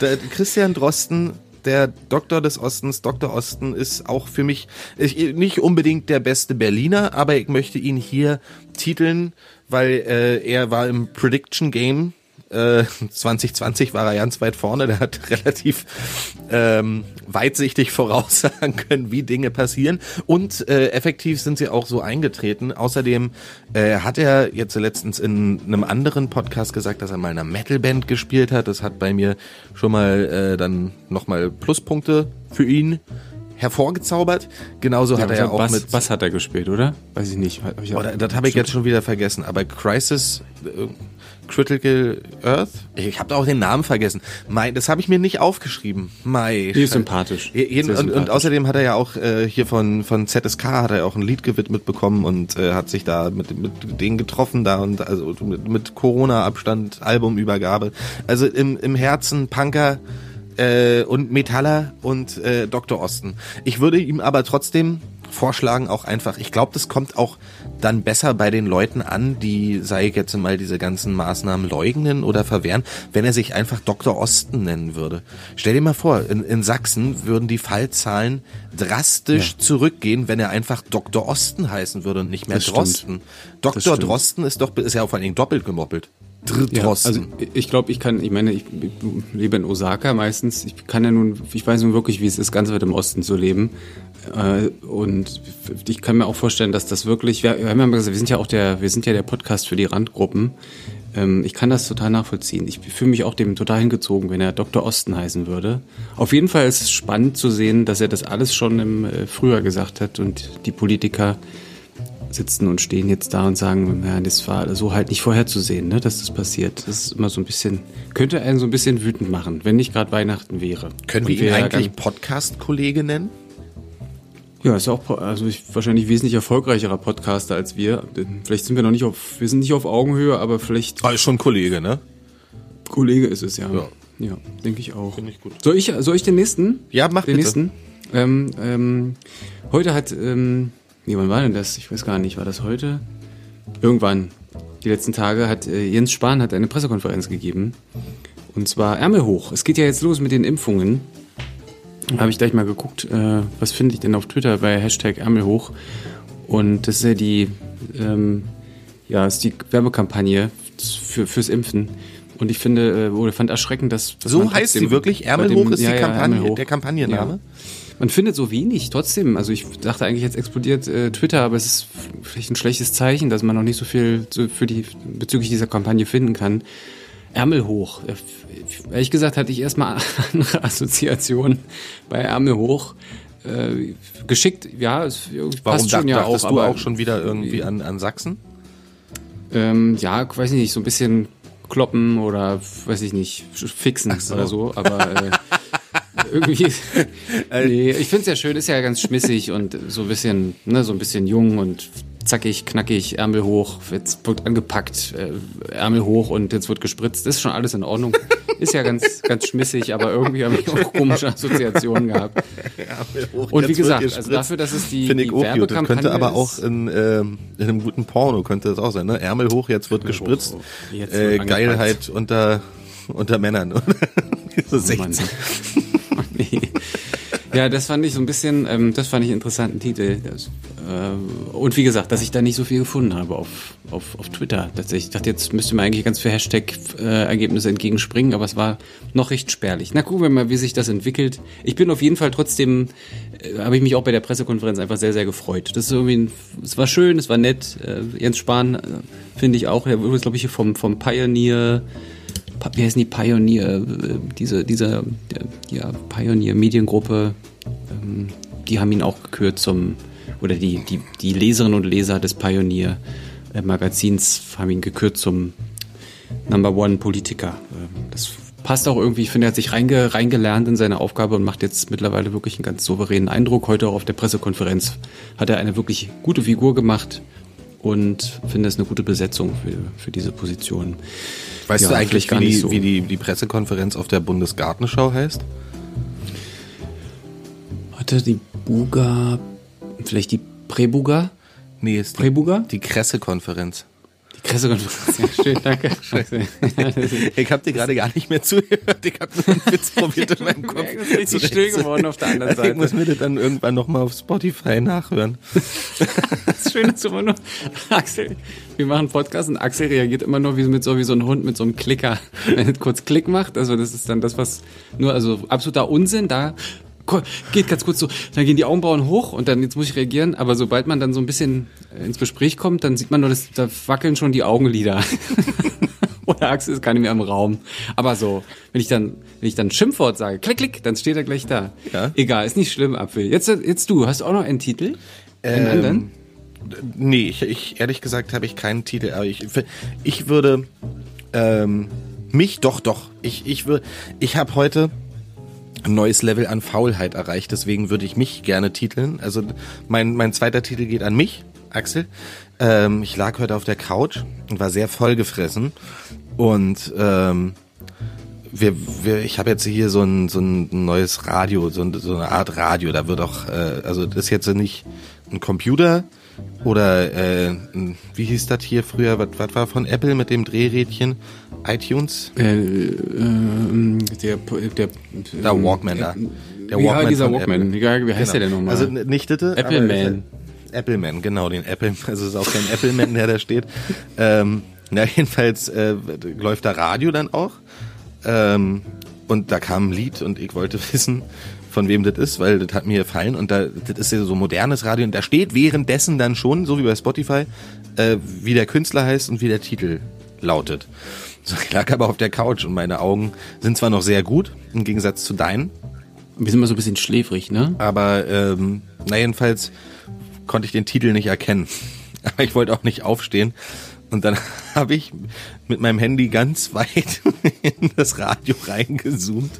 der Christian Drosten, der Doktor des Ostens, Dr. Osten ist auch für mich ich, nicht unbedingt der beste Berliner, aber ich möchte ihn hier titeln, weil äh, er war im Prediction Game. Äh, 2020 war er ganz weit vorne, der hat relativ ähm, weitsichtig voraussagen können, wie Dinge passieren. Und äh, effektiv sind sie auch so eingetreten. Außerdem äh, hat er jetzt letztens in einem anderen Podcast gesagt, dass er mal in einer Metalband gespielt hat. Das hat bei mir schon mal äh, dann nochmal Pluspunkte für ihn hervorgezaubert. Genauso hat er ja auch Bass, mit Bass hat er gespielt, oder? Weiß ich nicht. Hab ich Oh, da- das habe ich jetzt schon wieder vergessen. Aber Crisis, äh, Critical Earth? Ich habe auch den Namen vergessen. Mai, das habe ich mir nicht aufgeschrieben. Mai. Die ist sympathisch. Je- jeden, und, und sympathisch. außerdem hat er ja auch äh, hier von von ZSK hat er auch ein Lied gewidmet bekommen und äh, hat sich da mit mit denen getroffen da und also mit, mit Corona Abstand Albumübergabe. Also im im Herzen Punker äh, und Metaller und äh, Dr. Osten. Ich würde ihm aber trotzdem vorschlagen, auch einfach, ich glaube, das kommt auch dann besser bei den Leuten an, die, sei ich jetzt mal, diese ganzen Maßnahmen leugnen oder verwehren, wenn er sich einfach Dr. Osten nennen würde. Stell dir mal vor, in, in Sachsen würden die Fallzahlen drastisch zurückgehen, wenn er einfach Dr. Osten heißen würde und nicht mehr Das stimmt. Drosten. Das Dr. stimmt. Drosten ist doch, ist ja vor allen Dingen doppelt gemoppelt. Dr. Ja, Drosten. also ich glaube, ich kann, ich meine, ich lebe in Osaka meistens. Ich kann ja nun, ich weiß nun wirklich, wie es ist, ganz weit im Osten zu leben. Äh, Und ich kann mir auch vorstellen, dass das wirklich, wir haben ja mal gesagt, wir sind ja auch der, wir sind ja der Podcast für die Randgruppen. Ähm, Ich kann das total nachvollziehen. Ich fühle mich auch dem total hingezogen, wenn er Dr. Osten heißen würde. Auf jeden Fall ist es spannend zu sehen, dass er das alles schon im äh, Frühjahr gesagt hat und die Politiker sitzen und stehen jetzt da und sagen, ja, das war so halt nicht vorherzusehen, ne, dass das passiert. Das ist immer so ein bisschen, könnte einen so ein bisschen wütend machen, wenn nicht gerade Weihnachten wäre. Können wir ihn eigentlich Podcast-Kollege nennen? Ja, ist auch, also ich, wahrscheinlich wesentlich erfolgreicherer Podcaster als wir. Vielleicht sind wir noch nicht auf, wir sind nicht auf Augenhöhe, aber vielleicht Ah, ist schon Kollege, ne? Kollege ist es, ja. Ja. Ja, denke ich auch. Finde ich gut. Soll ich, soll ich den nächsten? Ja, mach den bitte. nächsten. Ähm, ähm, heute hat, ähm, nee, wann war denn das? Ich weiß gar nicht, war das heute? Irgendwann, die letzten Tage, hat äh, Jens Spahn hat eine Pressekonferenz gegeben. Und zwar Ärmel hoch. Es geht ja jetzt los mit den Impfungen. Da habe ich gleich mal geguckt, äh, was finde ich denn auf Twitter bei Hashtag Ärmel hoch. Und das ist ja die, ähm, ja, ist die Werbekampagne für, fürs Impfen. Und ich finde, äh, oder fand erschreckend, dass, dass So heißt sie wirklich? bei Ärmel dem- hoch ist die ja, ja, Kampagne, hoch. der Kampagnenname? Ja. Man findet so wenig, trotzdem. Also ich dachte eigentlich, jetzt explodiert äh, Twitter, aber es ist vielleicht ein schlechtes Zeichen, dass man noch nicht so viel so für die, bezüglich dieser Kampagne finden kann. Ärmel hoch. Äh, Ehrlich gesagt hatte ich erstmal andere Assoziationen bei Ärmel hoch. Äh, geschickt, ja, es Warum schon ja auch, du auch schon wieder irgendwie an, an Sachsen? ähm, ja, weiß ich nicht, so ein bisschen kloppen oder weiß ich nicht, fixen so. oder so, aber äh, irgendwie. nee, ich find's ja schön, ist ja ganz schmissig und so ein bisschen, ne, so ein bisschen jung und zackig, knackig, Ärmel hoch, jetzt wird angepackt, äh, Ärmel hoch und jetzt wird gespritzt. Ist schon alles in Ordnung. Ist ja ganz, ganz schmissig, aber irgendwie habe ich auch komische Assoziationen gehabt. Und wie gesagt, also dafür, dass es die, Finde ich die auch gut. Das könnte aber ist, auch in, ähm, in einem guten Porno könnte das auch sein, ne? Ärmel hoch, jetzt wird gespritzt. hoch, jetzt äh, wird. Geilheit unter, unter Männern. so Oh Mann. 16. nee. Ja, das fand ich so ein bisschen, ähm, das fand ich einen interessanten Titel. Das, äh, und wie gesagt, dass ich da nicht so viel gefunden habe auf, auf, auf Twitter. Tatsächlich. Ich dachte, jetzt müsste man eigentlich ganz für Hashtag-Ergebnisse entgegenspringen, aber es war noch recht spärlich. Na, gucken wir mal, wie sich das entwickelt. Ich bin auf jeden Fall trotzdem, äh, habe ich mich auch bei der Pressekonferenz einfach sehr, sehr gefreut. Das ist irgendwie, es war schön, es war nett. Äh, Jens Spahn, äh, finde ich auch, der wurde, glaube ich, vom, vom Pioneer, wie heißen die Pioneer, äh, diese, diese, äh, ja, Pioneer-Mediengruppe, ähm, die haben ihn auch gekürt zum, oder die, die, die Leserinnen und Leser des Pioneer äh, Magazins haben ihn gekürt zum Number One Politiker. Ähm, Das passt auch irgendwie, ich finde, er hat sich reinge, reingelernt in seine Aufgabe und macht jetzt mittlerweile wirklich einen ganz souveränen Eindruck. Heute auch auf der Pressekonferenz hat er eine wirklich gute Figur gemacht und finde es eine gute Besetzung für, für diese Position. Weißt Ja, du eigentlich, gar wie, nicht die, so. wie die, die Pressekonferenz auf der Bundesgartenschau heißt? Hatte die Buga, vielleicht die Präbuga? Nee, ist die, Präbuga? die Pressekonferenz. Die Pressekonferenz. Ja, schön, danke. Ich habe dir gerade gar nicht mehr zugehört. Ich habe nur einen Witz probiert in meinem Kopf. Das ist richtig still geworden auf der anderen Ich muss Seite. mir das dann irgendwann nochmal auf Spotify nachhören. Das ist schön, dass du immer nur, Axel, wir machen einen Podcast und Axel reagiert immer nur wie, mit so, wie so ein Hund mit so einem Klicker. Wenn es kurz Klick macht, also das ist dann das, was nur, also absoluter Unsinn, da geht ganz kurz so, dann gehen die Augenbrauen hoch und dann, jetzt muss ich reagieren, aber sobald man dann so ein bisschen äh, ins Gespräch kommt, dann sieht man nur, dass, da wackeln schon die Augenlider. Oder Axel ist gar nicht mehr im Raum. Aber so, wenn ich dann, wenn ich dann ein Schimpfwort sage, klick, klick, dann steht er gleich da. Ja. Egal, ist nicht schlimm, Apfel. Jetzt, jetzt du, hast du auch noch einen Titel? Einen anderen? Nee, ich, ich ehrlich gesagt habe ich keinen Titel, aber ich, ich würde ähm, mich doch doch. Ich ich ich habe heute neues Level an Faulheit erreicht, deswegen würde ich mich gerne titeln. Also mein mein zweiter Titel geht an mich, Axel. Ähm, ich lag heute auf der Couch und war sehr vollgefressen und ähm, wir, wir, ich habe jetzt hier so ein, so ein neues Radio, so, ein, so eine Art Radio. Da wird auch, äh, also das ist jetzt nicht ein Computer oder äh, wie hieß das hier früher? Was, was war von Apple mit dem Drehrädchen? iTunes? Äh, ähm, der, der, Der Walkman da. Der ja, dieser Walkman. Apple. Ja, wie heißt Genau. der denn nochmal? Also nicht Ditte. Apple Man. Appleman, genau, den Apple, also es ist auch kein Appleman, der da steht. Ähm, na, jedenfalls äh, läuft da Radio dann auch. Ähm, und da kam ein Lied und ich wollte wissen, von wem das ist, weil das hat mir gefallen. Und da, das ist ja so modernes Radio und da steht währenddessen dann schon, so wie bei Spotify, äh, wie der Künstler heißt und wie der Titel lautet. So, ich lag aber auf der Couch und meine Augen sind zwar noch sehr gut, im Gegensatz zu deinen, Wir sind mal so ein bisschen schläfrig, ne? aber ähm, na jedenfalls konnte ich den Titel nicht erkennen. Aber ich wollte auch nicht aufstehen. Und dann habe ich mit meinem Handy ganz weit in das Radio reingezoomt,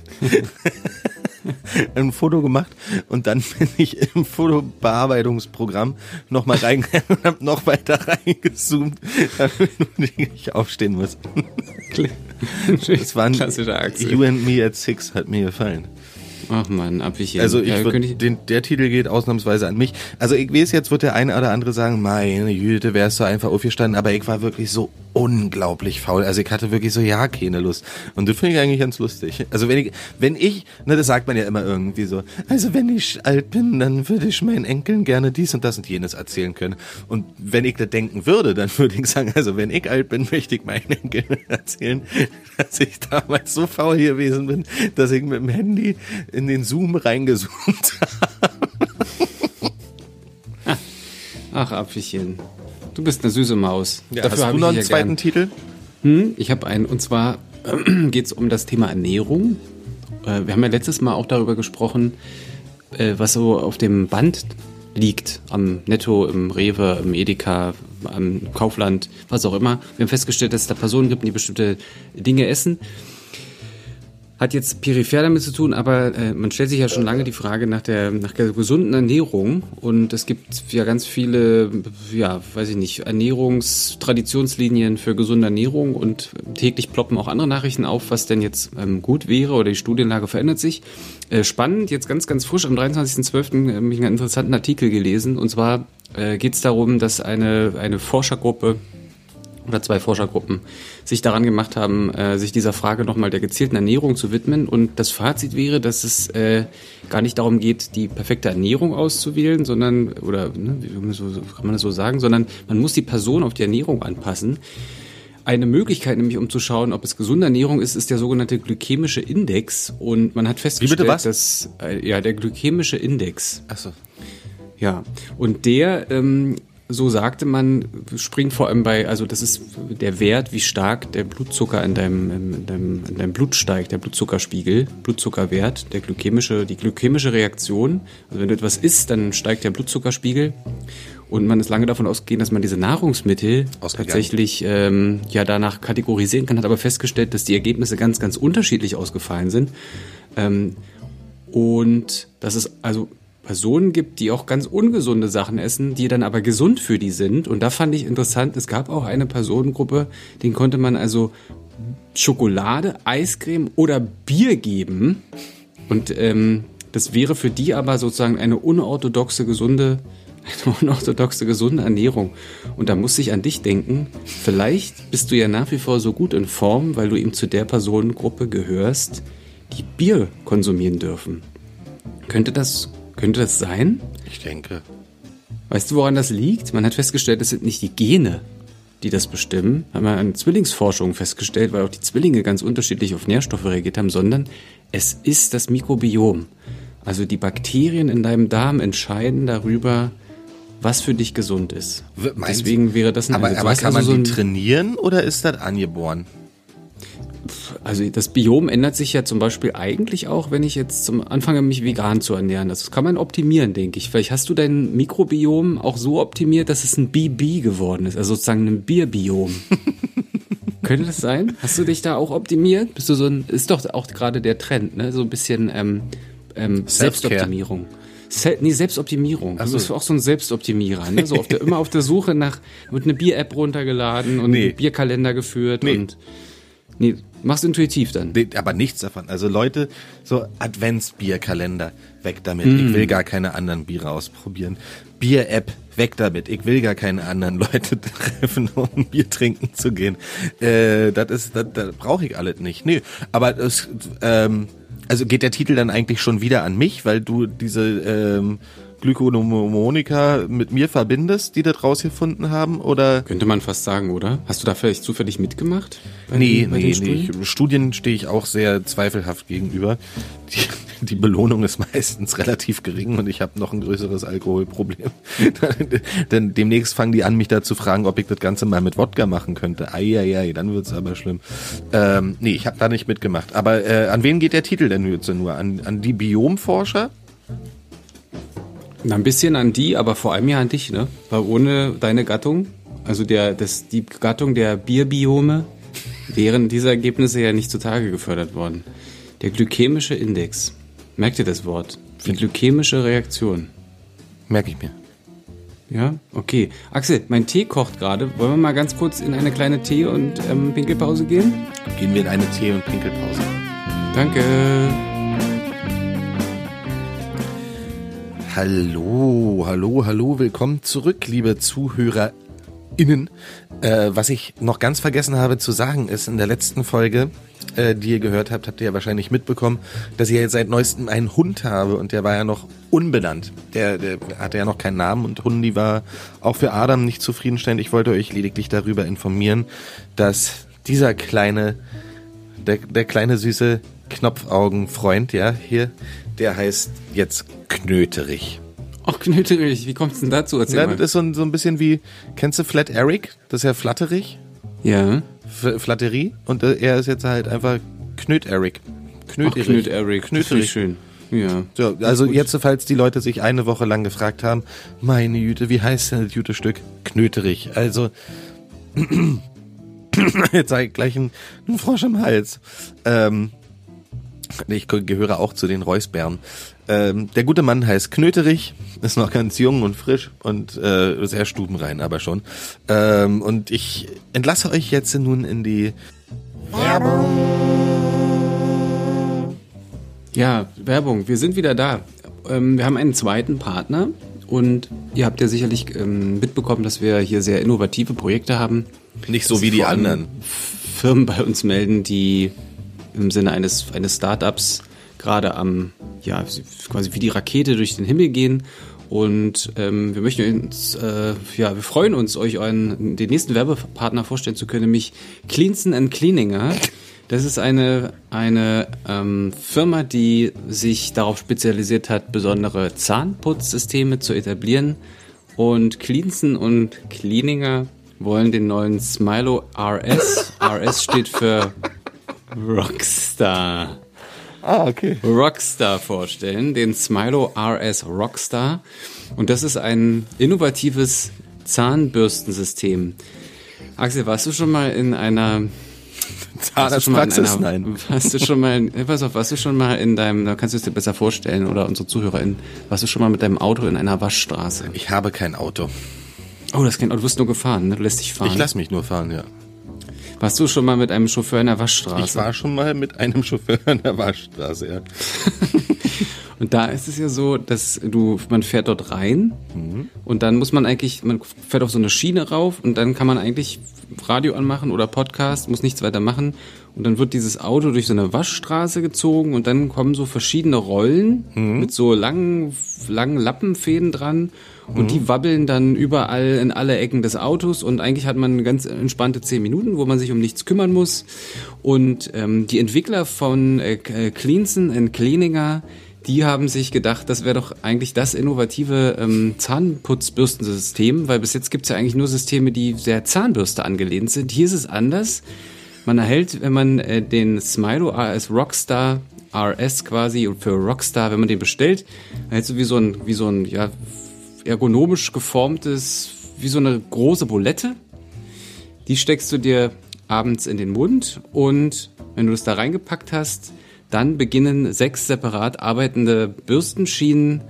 ein Foto gemacht und dann bin ich im Fotobearbeitungsprogramm nochmal reingegangen und habe noch weiter reingezoomt, damit ich aufstehen muss. Das war ein Klassischer Axel. You and Me at Six hat mir gefallen. Ach man, Abwichchen. Also ich ja, würd, ich, den, der Titel geht ausnahmsweise an mich. Also ich weiß, jetzt wird der eine oder andere sagen, meine Güte, wärst du einfach aufgestanden, aber ich war wirklich so unglaublich faul. Also ich hatte wirklich so, ja, keine Lust. Und das finde ich eigentlich ganz lustig. Also wenn ich, wenn ich, ne, das sagt man ja immer irgendwie so, also wenn ich alt bin, dann würde ich meinen Enkeln gerne dies und das und jenes erzählen können. Und wenn ich das denken würde, dann würde ich sagen, also wenn ich alt bin, möchte ich meinen Enkeln erzählen, dass ich damals so faul gewesen bin, dass ich mit dem Handy in den Zoom reingezoomt habe. ach, Abwichchen. Du bist eine süße Maus. Ja, Dafür hast du noch einen zweiten gern. Titel? Hm, ich habe einen, und zwar geht es um das Thema Ernährung. Äh, wir haben ja letztes Mal auch darüber gesprochen, äh, was so auf dem Band liegt, am Netto, im Rewe, im Edeka, am Kaufland, was auch immer. Wir haben festgestellt, dass es da Personen gibt, die bestimmte Dinge essen. Hat jetzt peripher damit zu tun, aber äh, man stellt sich ja schon lange die Frage nach der, nach der gesunden Ernährung. Und es gibt ja ganz viele, ja, weiß ich nicht, Ernährungstraditionslinien für gesunde Ernährung und täglich ploppen auch andere Nachrichten auf, was denn jetzt ähm, gut wäre oder die Studienlage verändert sich. Äh, spannend, jetzt ganz, ganz frisch am 23.12. habe ich einen interessanten Artikel gelesen. Und zwar äh, geht es darum, dass eine, eine Forschergruppe oder zwei Forschergruppen sich daran gemacht haben, äh, sich dieser Frage nochmal der gezielten Ernährung zu widmen. Und das Fazit wäre, dass es äh, gar nicht darum geht, die perfekte Ernährung auszuwählen, sondern, oder ne, wie kann man, so, kann man das so sagen, sondern man muss die Person auf die Ernährung anpassen. Eine Möglichkeit, nämlich um zu schauen, ob es gesunde Ernährung ist, ist der sogenannte glykämische Index. Und man hat festgestellt, was? dass äh, ja der glykämische Index. Achso. Ja, und der, ähm, so sagte man, springt vor allem bei, also das ist der Wert, wie stark der Blutzucker in deinem, in deinem, in deinem Blut steigt, der Blutzuckerspiegel, Blutzuckerwert, der glykämische, die glykämische Reaktion. Also wenn du etwas isst, dann steigt der Blutzuckerspiegel. Und man ist lange davon ausgegangen, dass man diese Nahrungsmittel tatsächlich ähm, ja danach kategorisieren kann, hat aber festgestellt, dass die Ergebnisse ganz, ganz unterschiedlich ausgefallen sind. Ähm, und dass es also Personen gibt, die auch ganz ungesunde Sachen essen, die dann aber gesund für die sind. Und da fand ich interessant, es gab auch eine Personengruppe, den konnte man also Schokolade, Eiscreme oder Bier geben. Und ähm, das wäre für die aber sozusagen eine unorthodoxe, gesunde, eine unorthodoxe, gesunde Ernährung. Und da muss ich an dich denken, vielleicht bist du ja nach wie vor so gut in Form, weil du eben zu der Personengruppe gehörst, die Bier konsumieren dürfen. Könnte das, könnte das sein? Ich denke. Weißt du, woran das liegt? Man hat festgestellt, es sind nicht die Gene, die das bestimmen. Haben wir an Zwillingsforschung festgestellt, weil auch die Zwillinge ganz unterschiedlich auf Nährstoffe reagiert haben, sondern es ist das Mikrobiom. Also die Bakterien in deinem Darm entscheiden darüber, was für dich gesund ist. Meinst- Deswegen wäre das ein Aber, aber kann man also so die trainieren oder ist das angeboren? Also das Biom ändert sich ja zum Beispiel eigentlich auch, wenn ich jetzt zum anfange, mich vegan zu ernähren. Das kann man optimieren, denke ich. Vielleicht hast du dein Mikrobiom auch so optimiert, dass es ein BB geworden ist, also sozusagen ein Bierbiom. Könnte das sein? Hast du dich da auch optimiert? Bist du so ein, ist doch auch gerade der Trend, ne? So ein bisschen ähm, ähm. Selbstoptimierung. Se nee, Selbstoptimierung. Du so. bist auch so ein Selbstoptimierer, ne? So auf der, immer auf der Suche nach, wird eine Bier-App runtergeladen und Nee. Bierkalender geführt Nee. und Nee, mach's intuitiv dann. Nee, aber nichts davon. Also Leute, so Adventsbierkalender, weg damit. Hm. Ich will gar keine anderen Biere ausprobieren. Bier-App, weg damit. Ich will gar keine anderen Leute treffen, um Bier trinken zu gehen. Äh, das ist, das, das brauche ich alles nicht. Nee, aber es, ähm, also geht der Titel dann eigentlich schon wieder an mich, weil du diese ähm, Glykonomonika mit mir verbindest, die das rausgefunden haben, oder? Könnte man fast sagen, oder? Hast du da vielleicht zufällig mitgemacht? Bei Nee, den- nee, den nee. Studien? Studien stehe ich auch sehr zweifelhaft gegenüber. Die, die Belohnung ist meistens relativ gering und ich habe noch ein größeres Alkoholproblem. Denn demnächst fangen die an, mich da zu fragen, ob ich das Ganze mal mit Wodka machen könnte. Eieiei, dann wird's aber schlimm. Ähm, nee, ich habe da nicht mitgemacht. Aber äh, an wen geht der Titel denn jetzt nur? An, an die Biomforscher? Na, ein bisschen an die, aber vor allem ja an dich, ne? Weil ohne deine Gattung, also der, das, die Gattung der Bierbiome, wären diese Ergebnisse ja nicht zutage gefördert worden. Der glykämische Index. Merkt ihr das Wort? Die glykämische Reaktion. Merke ich mir. Ja, okay. Axel, mein Tee kocht gerade. Wollen wir mal ganz kurz in eine kleine Tee- und ähm, Pinkelpause gehen? Gehen wir in eine Tee- und Pinkelpause. Danke. Hallo, hallo, hallo, willkommen zurück, liebe ZuhörerInnen. Äh, was ich noch ganz vergessen habe zu sagen, ist in der letzten Folge, äh, die ihr gehört habt, habt ihr ja wahrscheinlich mitbekommen, dass ich ja jetzt seit neuestem einen Hund habe und der war ja noch unbenannt. Der, der hatte ja noch keinen Namen und Hundi war auch für Adam nicht zufriedenstellend. Ich wollte euch lediglich darüber informieren, dass dieser kleine der, der kleine süße Knopfaugenfreund, ja, hier, der heißt jetzt Knöterich. Ach, Knöterich, wie kommt's denn dazu? Erzähl Ja, mal. das ist so ein, so ein bisschen wie, kennst du Flat Eric? Das ist ja Flatterich, ja. F Flatterie. Und äh, er ist jetzt halt einfach Knöt Eric. Ach, Knöterich. Knöt Eric. Knöterich. schön. Ja. So, also jetzt, falls die Leute sich eine Woche lang gefragt haben, meine Jüte, wie heißt denn das gute Stück? Knöterich. Also, jetzt sage ich gleich einen, einen Frosch im Hals. Ähm, ich ge- gehöre auch zu den Reusbären. Ähm, der gute Mann heißt Knöterich, ist noch ganz jung und frisch und äh, sehr stubenrein, aber schon. Ähm, und ich entlasse euch jetzt nun in die Ja, Werbung. Wir sind wieder da. Ähm, wir haben einen zweiten Partner Und ihr habt ja sicherlich ähm, mitbekommen, dass wir hier sehr innovative Projekte haben. Nicht so Dass wie die anderen. Firmen bei uns melden, die im Sinne eines, eines Startups gerade am, ja, quasi wie die Rakete durch den Himmel gehen. Und ähm, wir möchten uns, äh, ja, wir freuen uns, euch euren, den nächsten Werbepartner vorstellen zu können, nämlich Cleanson and Cleaninger. Das ist eine, eine ähm, Firma, die sich darauf spezialisiert hat, besondere Zahnputzsysteme zu etablieren. Und Cleanson und Cleaninger wollen den neuen Smilo RS. RS steht für Rockstar. Ah, okay. Rockstar vorstellen, den Smilo RS Rockstar. Und das ist ein innovatives Zahnbürstensystem. Axel, warst du schon mal in einer Zahnarztpraxis? Nein. Warst du schon mal, in, äh, pass auf, warst du schon mal in deinem, da kannst du es dir besser vorstellen oder unsere ZuhörerInnen, warst du schon mal mit deinem Auto in einer Waschstraße? Ich habe kein Auto. Oh, das ist kein Auto, du wirst nur gefahren, ne? Du lässt dich fahren. Ich lasse mich nur fahren, ja. Warst du schon mal mit einem Chauffeur in der Waschstraße? Ich war schon mal mit einem Chauffeur in der Waschstraße, ja. Und da ist es ja so, dass du, man fährt dort rein und dann muss man eigentlich, man fährt auf so eine Schiene rauf und dann kann man eigentlich Radio anmachen oder Podcast, muss nichts weiter machen. Und dann wird dieses Auto durch so eine Waschstraße gezogen und dann kommen so verschiedene Rollen mit so langen, langen Lappenfäden dran und die wabbeln dann überall in alle Ecken des Autos und eigentlich hat man ganz entspannte zehn Minuten, wo man sich um nichts kümmern muss. Und ähm, die Entwickler von äh, äh, Cleanson and Cleaninger, die haben sich gedacht, das wäre doch eigentlich das innovative ähm, Zahnputzbürstensystem, weil bis jetzt gibt es ja eigentlich nur Systeme, die sehr Zahnbürste angelehnt sind. Hier ist es anders. Man erhält, wenn man äh, den Smilo RS Rockstar RS quasi und für Rockstar, wenn man den bestellt, erhältst du wie so ein, wie so ein, ja, ergonomisch geformtes, wie so eine große Bulette. Die steckst du dir abends in den Mund und wenn du das da reingepackt hast, dann beginnen sechs separat arbeitende Bürstenschienen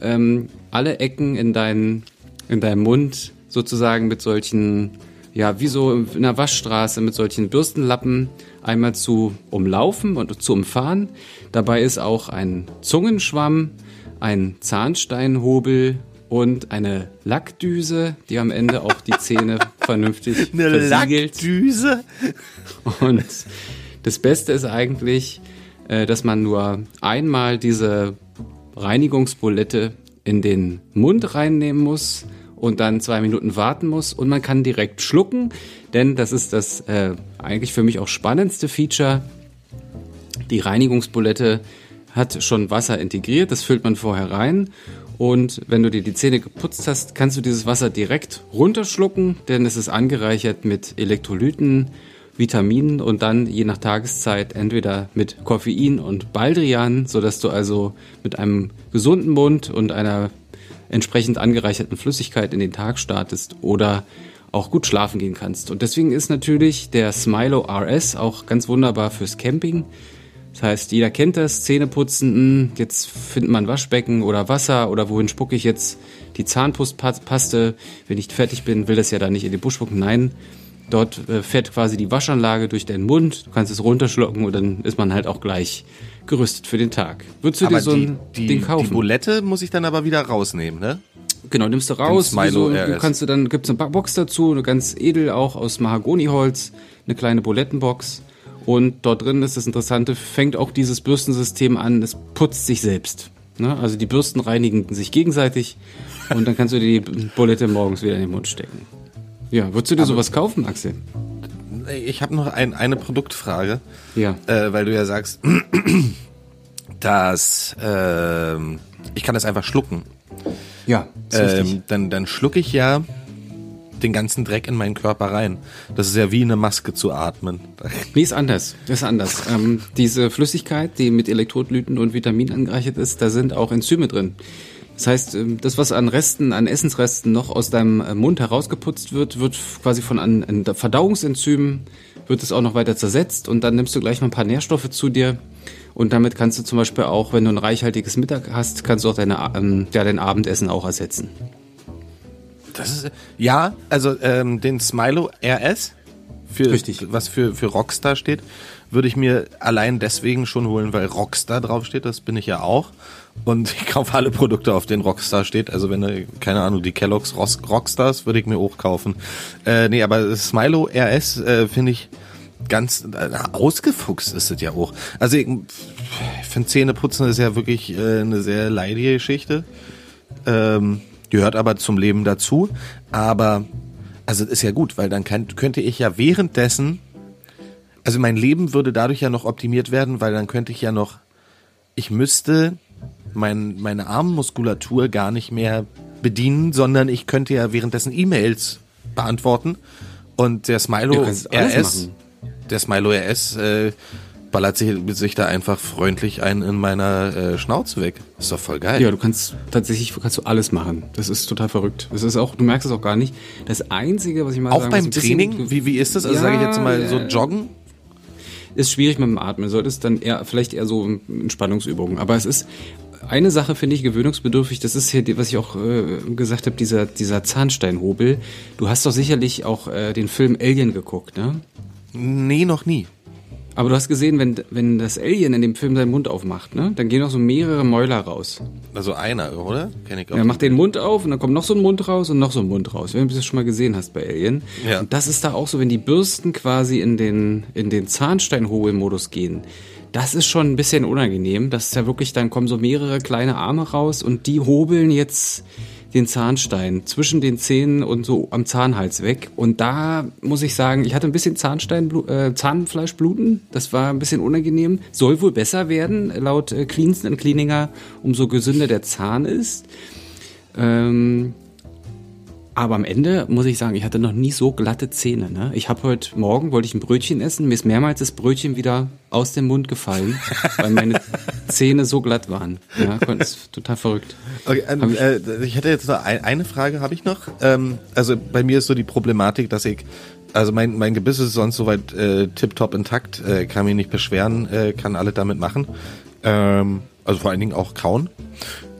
ähm, alle Ecken in, deinen, in deinem Mund sozusagen mit solchen, ja, wie so in einer Waschstraße mit solchen Bürstenlappen einmal zu umlaufen und zu umfahren. Dabei ist auch ein Zungenschwamm, ein Zahnsteinhobel und eine Lackdüse, die am Ende auch die Zähne vernünftig Eine versiegelt. Lackdüse? Und das Beste ist eigentlich, äh, dass man nur einmal diese Reinigungsbulette in den Mund reinnehmen muss und dann zwei Minuten warten muss und man kann direkt schlucken, denn das ist das äh, eigentlich für mich auch spannendste Feature. Die Reinigungsbulette hat schon Wasser integriert, das füllt man vorher rein und wenn du dir die Zähne geputzt hast, kannst du dieses Wasser direkt runterschlucken, denn es ist angereichert mit Elektrolyten, Vitaminen und dann je nach Tageszeit entweder mit Koffein und Baldrian, sodass du also mit einem gesunden Mund und einer entsprechend angereicherten Flüssigkeit in den Tag startest oder auch gut schlafen gehen kannst. Und deswegen ist natürlich der Smilo RS auch ganz wunderbar fürs Camping. Das heißt, jeder kennt das, Zähne putzen, mh, jetzt findet man Waschbecken oder Wasser oder wohin spucke ich jetzt die Zahnpaste, wenn ich fertig bin, will das ja da nicht in den Busch spucken. Nein, dort äh, fährt quasi die Waschanlage durch deinen Mund, du kannst es runterschlucken und dann ist man halt auch gleich gerüstet für den Tag. Würdest du Aber dir so die, ein die, Ding die kaufen? Bulette muss ich dann aber wieder rausnehmen, ne? Genau, nimmst du raus. Wie so, RS. kannst du dann gibt's eine Box dazu, eine ganz edel auch aus Mahagoniholz, eine kleine Bulettenbox. Und dort drin ist das Interessante, fängt auch dieses Bürstensystem an, es putzt sich selbst. Ne? Also die Bürsten reinigen sich gegenseitig und dann kannst du dir die Bulette morgens wieder in den Mund stecken. Ja, würdest du dir sowas kaufen, Axel? Ich habe noch ein, eine Produktfrage, Ja. äh, weil du ja sagst, dass ähm, ich kann das einfach schlucken. Ja. Ähm, dann, dann schlucke ich ja den ganzen Dreck in meinen Körper rein. Das ist ja wie eine Maske zu atmen. Nee, ist anders. Ist anders. Ähm, diese Flüssigkeit, die mit Elektrolyten und Vitaminen angereichert ist, da sind auch Enzyme drin. Das heißt, ähm, das, was an Resten, an Essensresten noch aus deinem äh, Mund herausgeputzt wird, wird quasi von an Verdauungsenzymen, wird es auch noch weiter zersetzt und dann nimmst du gleich mal ein paar Nährstoffe zu dir. Und damit kannst du zum Beispiel auch, wenn du ein reichhaltiges Mittag hast, kannst du auch deine, ähm, ja, dein Abendessen auch ersetzen. Das ist ja, also ähm, den Smilo RS für, Richtig. was für, für Rockstar steht, würde ich mir allein deswegen schon holen, weil Rockstar draufsteht, das bin ich ja auch. Und ich kaufe alle Produkte, auf denen Rockstar steht. Also wenn, du, keine Ahnung, die Kellogg's Rockstars würde ich mir auch kaufen. Äh, nee, aber Smilo RS äh, finde ich ganz äh, ausgefuchst ist es ja auch. Also ich, ich finde Zähneputzen ist ja wirklich äh, eine sehr leidige Geschichte. Ähm, gehört aber zum Leben dazu. Aber also ist ja gut, weil dann kann, könnte ich ja währenddessen, also mein Leben würde dadurch ja noch optimiert werden, weil dann könnte ich ja noch, ich müsste mein, meine Armmuskulatur gar nicht mehr bedienen, sondern ich könnte ja währenddessen E-Mails beantworten und der Smilo RS, machen. der Smilo RS äh, ballert sich, sich da einfach freundlich ein in meiner äh, Schnauze weg. Ist doch voll geil. Ja, du kannst tatsächlich kannst du alles machen. Das ist total verrückt. Das ist auch, du merkst es auch gar nicht. Das Einzige, was ich mal Auch sagen beim bisschen- Training, wie, wie ist das? Also Ja, sage ich jetzt mal so joggen. ist schwierig mit dem Atmen. Solltest dann eher, vielleicht eher so Entspannungsübungen. Aber es ist eine Sache, finde ich, gewöhnungsbedürftig. Das ist hier, was ich auch äh, gesagt habe, dieser, dieser Zahnsteinhobel. Du hast doch sicherlich auch äh, den Film Alien geguckt, ne? Nee, noch nie. Aber du hast gesehen, wenn, wenn das Alien in dem Film seinen Mund aufmacht, ne? Dann gehen auch so mehrere Mäuler raus. Also einer, oder? Kenn ich auch. Er macht den Mund auf und dann kommt noch so ein Mund raus und noch so ein Mund raus. Wenn du das schon mal gesehen hast bei Alien. Ja. Und das ist da auch so, wenn die Bürsten quasi in den, in den Zahnsteinhobelmodus gehen. Das ist schon ein bisschen unangenehm. Das ist ja wirklich, dann kommen so mehrere kleine Arme raus und die hobeln jetzt den Zahnstein zwischen den Zähnen und so am Zahnhals weg. Und da muss ich sagen, ich hatte ein bisschen Zahnstein, äh, Zahnfleischbluten. Das war ein bisschen unangenehm. Soll wohl besser werden, laut äh, Cleansten Cleaninger, umso gesünder der Zahn ist. Ähm, aber am Ende muss ich sagen, ich hatte noch nie so glatte Zähne. Ne? Ich habe heute Morgen, wollte ich ein Brötchen essen, mir ist mehrmals das Brötchen wieder aus dem Mund gefallen, weil meine Zähne so glatt waren. Ja, kon- ist total verrückt. Okay, ähm, ich- äh, ich hätte jetzt noch ein, eine Frage, habe ich noch. Ähm, also bei mir ist so die Problematik, dass ich, also mein, mein Gebiss ist sonst soweit äh, tipptopp intakt, äh, kann mich nicht beschweren, äh, kann alle damit machen. Ähm, also vor allen Dingen auch kauen.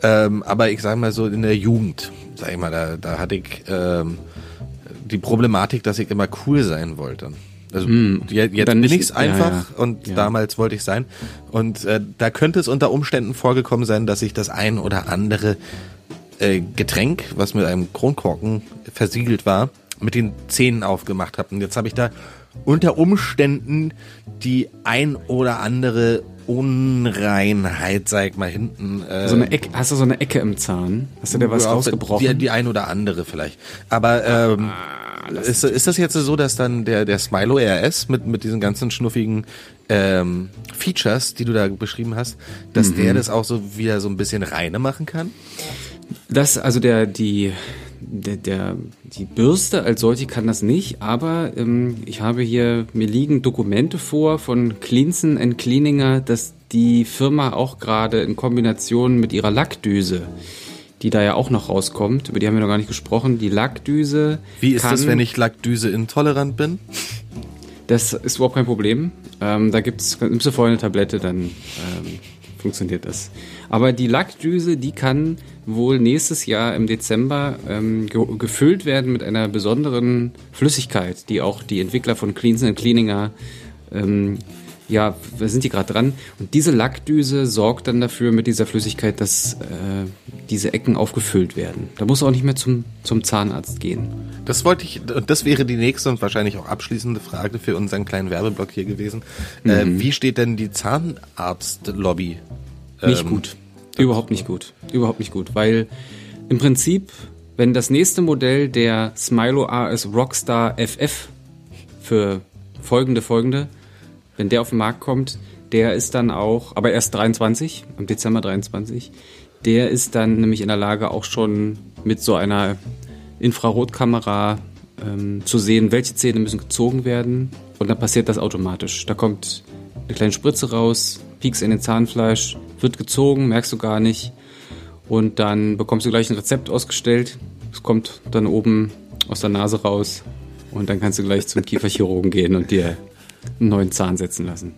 Ähm, aber ich sage mal so in der Jugend, sag ich mal, da, da hatte ich ähm, die Problematik, dass ich immer cool sein wollte. Also je- jetzt dann bin nicht- ich's einfach ja, ja. und Ja. damals wollte ich sein. Und äh, da könnte es unter Umständen vorgekommen sein, dass ich das ein oder andere äh, Getränk, was mit einem Kronkorken versiegelt war, mit den Zähnen aufgemacht habe. Und jetzt habe ich da unter Umständen die ein oder andere Unreinheit, sag ich mal, hinten. Äh, So eine Ecke, hast du so eine Ecke im Zahn? Hast du dir was ja, rausgebrochen? Die, die ein oder andere vielleicht. Aber ähm, ist, ist das jetzt so, dass dann der, der Smilo RS mit, mit diesen ganzen schnuffigen ähm, Features, die du da beschrieben hast, dass der das auch so wieder so ein bisschen reine machen kann? Das, also der, die, der, der, die Bürste als solche kann das nicht, aber ähm, ich habe hier, mir liegen Dokumente vor von Cleanson and Cleaninger, dass die Firma auch gerade in Kombination mit ihrer Lackdüse, die da ja auch noch rauskommt, über die haben wir noch gar nicht gesprochen, die Lackdüse. Wie ist das, wenn ich Lackdüse intolerant bin? Das ist überhaupt kein Problem. Ähm, da gibt's, nimmst du vorher eine Tablette, dann ähm, funktioniert das. Aber die Lackdüse, die kann wohl nächstes Jahr im Dezember ähm, ge gefüllt werden mit einer besonderen Flüssigkeit, die auch die Entwickler von Cleansen Cleaninger ähm, ja, da sind die gerade dran. Und diese Lackdüse sorgt dann dafür mit dieser Flüssigkeit, dass äh, diese Ecken aufgefüllt werden. Da muss auch nicht mehr zum, zum Zahnarzt gehen. Das wollte ich, und das wäre die nächste und wahrscheinlich auch abschließende Frage für unseren kleinen Werbeblock hier gewesen. Äh, wie steht denn die Zahnarztlobby? Nicht Ähm, gut. Überhaupt nicht gut. Überhaupt nicht gut. Weil im Prinzip, wenn das nächste Modell der Smilo AS Rockstar FF für folgende, folgende, wenn der auf den Markt kommt, der ist dann auch, aber erst 23, im Dezember 23, der ist dann nämlich in der Lage auch schon mit so einer Infrarotkamera ähm, zu sehen, welche Zähne müssen gezogen werden und dann passiert das automatisch. Da kommt eine kleine Spritze raus, piekst in den Zahnfleisch, wird gezogen, merkst du gar nicht und dann bekommst du gleich ein Rezept ausgestellt. Es kommt dann oben aus der Nase raus und dann kannst du gleich zum Kieferchirurgen gehen und dir einen neuen Zahn setzen lassen.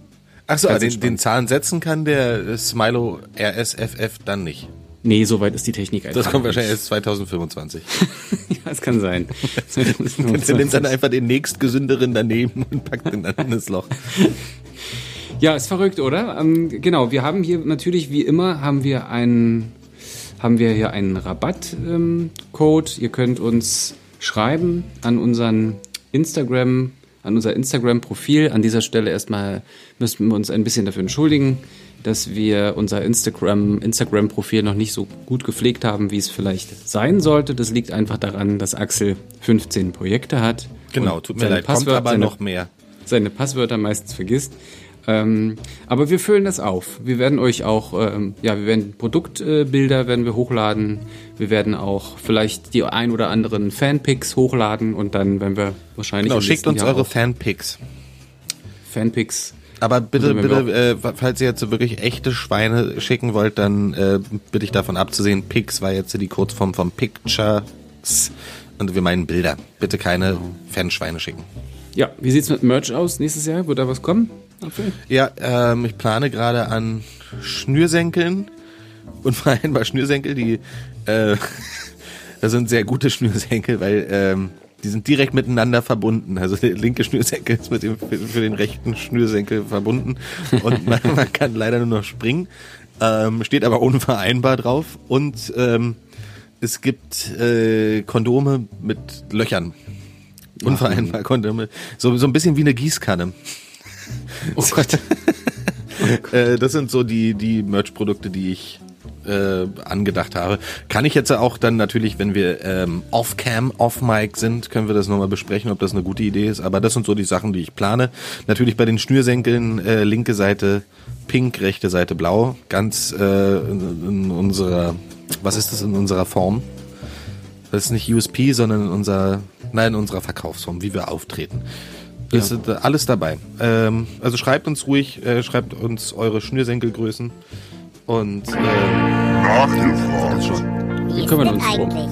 Ach so, Ganz den, den Zahn setzen kann der Smilo RSFF dann nicht. Nee, soweit ist die Technik einfach. Das kommt wahrscheinlich erst 2025. ja, das kann sein. Sie nimmt dann einfach den nächstgesünderen daneben und packt ihn dann in das Loch. Ja, ist verrückt, oder? Ähm, genau, wir haben hier natürlich wie immer haben wir einen haben wir hier einen Rabattcode. Ähm, Ihr könnt uns schreiben an unseren Instagram an unser Instagram-Profil. An dieser Stelle erstmal müssen wir uns ein bisschen dafür entschuldigen, dass wir unser Instagram, Instagram-Profil noch nicht so gut gepflegt haben, wie es vielleicht sein sollte. Das liegt einfach daran, dass Axel 15 Projekte hat. Genau, tut mir leid, kommt aber seine, noch mehr. Seine Passwörter meistens vergisst. Ähm, aber wir füllen das auf. Wir werden euch auch, ähm, ja, wir werden Produktbilder äh, werden wir hochladen. Wir werden auch vielleicht die ein oder anderen Fanpics hochladen und dann werden wir wahrscheinlich. Genau, schickt uns Jahr eure Fanpics. Fanpics. Aber bitte, bitte, äh, falls ihr jetzt so wirklich echte Schweine schicken wollt, dann äh, bitte ich davon abzusehen. Pics war jetzt die Kurzform von Pictures und wir meinen Bilder. Bitte keine genau. Fanschweine schicken. Ja, wie sieht's mit Merch aus nächstes Jahr? Wird da was kommen? Okay. Ja, ähm, ich plane gerade an Schnürsenkeln und vor allem bei Schnürsenkel, die äh, das sind sehr gute Schnürsenkel, weil ähm, die sind direkt miteinander verbunden. Also der linke Schnürsenkel ist mit dem für den rechten Schnürsenkel verbunden und man, man kann leider nur noch springen. Ähm, steht aber unvereinbar drauf und ähm, es gibt äh, Kondome mit Löchern. Unvereinbar Kondome. So, so ein bisschen wie eine Gießkanne. Oh Gott. äh, das sind so die, die Merch-Produkte, die ich äh, angedacht habe. Kann ich jetzt auch dann natürlich, wenn wir ähm, off-cam, off-mic sind, können wir das nochmal besprechen, ob das eine gute Idee ist. Aber das sind so die Sachen, die ich plane. Natürlich bei den Schnürsenkeln, äh, linke Seite pink, rechte Seite blau. Ganz äh, in, in unserer, was ist das in unserer Form? Das ist nicht USP, sondern in unserer, nein, in unserer Verkaufsform, wie wir auftreten. Das ja. ist alles dabei. Ähm, also schreibt uns ruhig, äh, schreibt uns eure Schnürsenkelgrößen und ähm, nachgefragt. Schon. Wie kümmern uns eigentlich?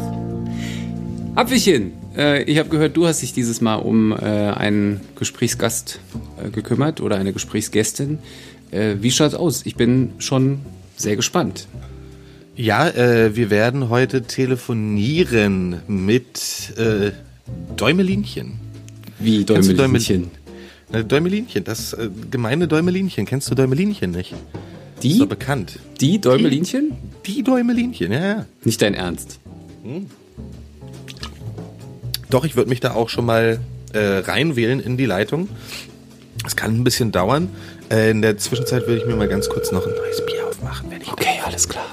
Apfelchen, äh, ich habe gehört, du hast dich dieses Mal um äh, einen Gesprächsgast äh, gekümmert oder eine Gesprächsgästin. Äh, wie schaut's aus? Ich bin schon sehr gespannt. Ja, äh, wir werden heute telefonieren mit äh, Däumelinchen. Wie Däumelinchen? Däumel Däumelinchen, das äh, gemeine Däumelinchen. Kennst du Däumelinchen nicht? Die? Ist doch bekannt. Die Däumelinchen? Die, die Däumelinchen, ja, ja. Nicht dein Ernst. Hm. Doch, ich würde mich da auch schon mal äh, reinwählen in die Leitung. Es kann ein bisschen dauern. Äh, in der Zwischenzeit würde ich mir mal ganz kurz noch ein neues Bier aufmachen. Wenn ich okay, alles klar.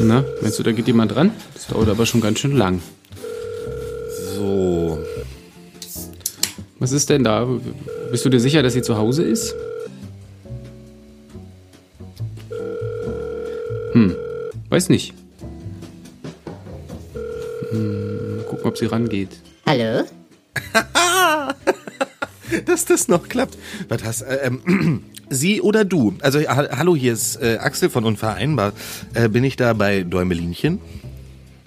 Na, meinst du, da geht jemand dran? Das dauert aber schon ganz schön lang. So. Was ist denn da? Bist du dir sicher, dass sie zu Hause ist? Hm, weiß nicht. Hm, gucken, ob sie rangeht. Hallo? Dass das noch klappt. Was hast äh, ähm, Sie oder du? Also ha hallo, hier ist äh, Axel von Unvereinbar. Äh, bin ich da bei Däumelinchen?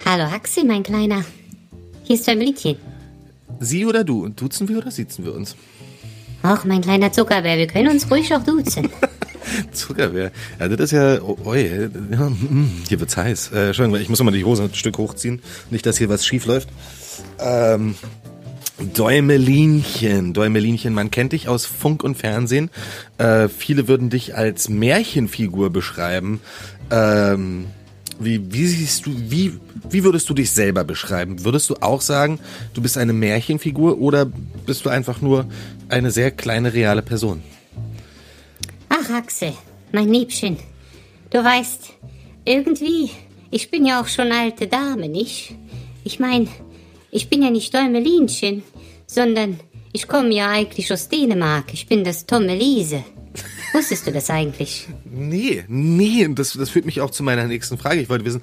Hallo Axel, mein Kleiner. Hier ist Däumelinchen. Sie oder du? Duzen wir oder sitzen wir uns? Ach, mein kleiner Zuckerbär, wir können uns ruhig auch duzen. Zuckerbär. Ja, das ist ja, oh, oh ja, mm, hier wird's heiß. Äh, Entschuldigung, ich muss mal die Hose ein Stück hochziehen. Nicht, dass hier was schief läuft. Ähm, Däumelinchen, Däumelinchen, man kennt dich aus Funk und Fernsehen. Äh, viele würden dich als Märchenfigur beschreiben. Ähm, wie, wie siehst du, wie, wie würdest du dich selber beschreiben? Würdest du auch sagen, du bist eine Märchenfigur oder bist du einfach nur eine sehr kleine reale Person? Ach, Axel, mein Liebchen, du weißt, irgendwie, ich bin ja auch schon alte Dame, nicht? Ich meine, ich bin ja nicht Däumelinchen, sondern ich komme ja eigentlich aus Dänemark. Ich bin das Tommelise. Wusstest du das eigentlich? Nee, nee, das, das führt mich auch zu meiner nächsten Frage. Ich wollte wissen,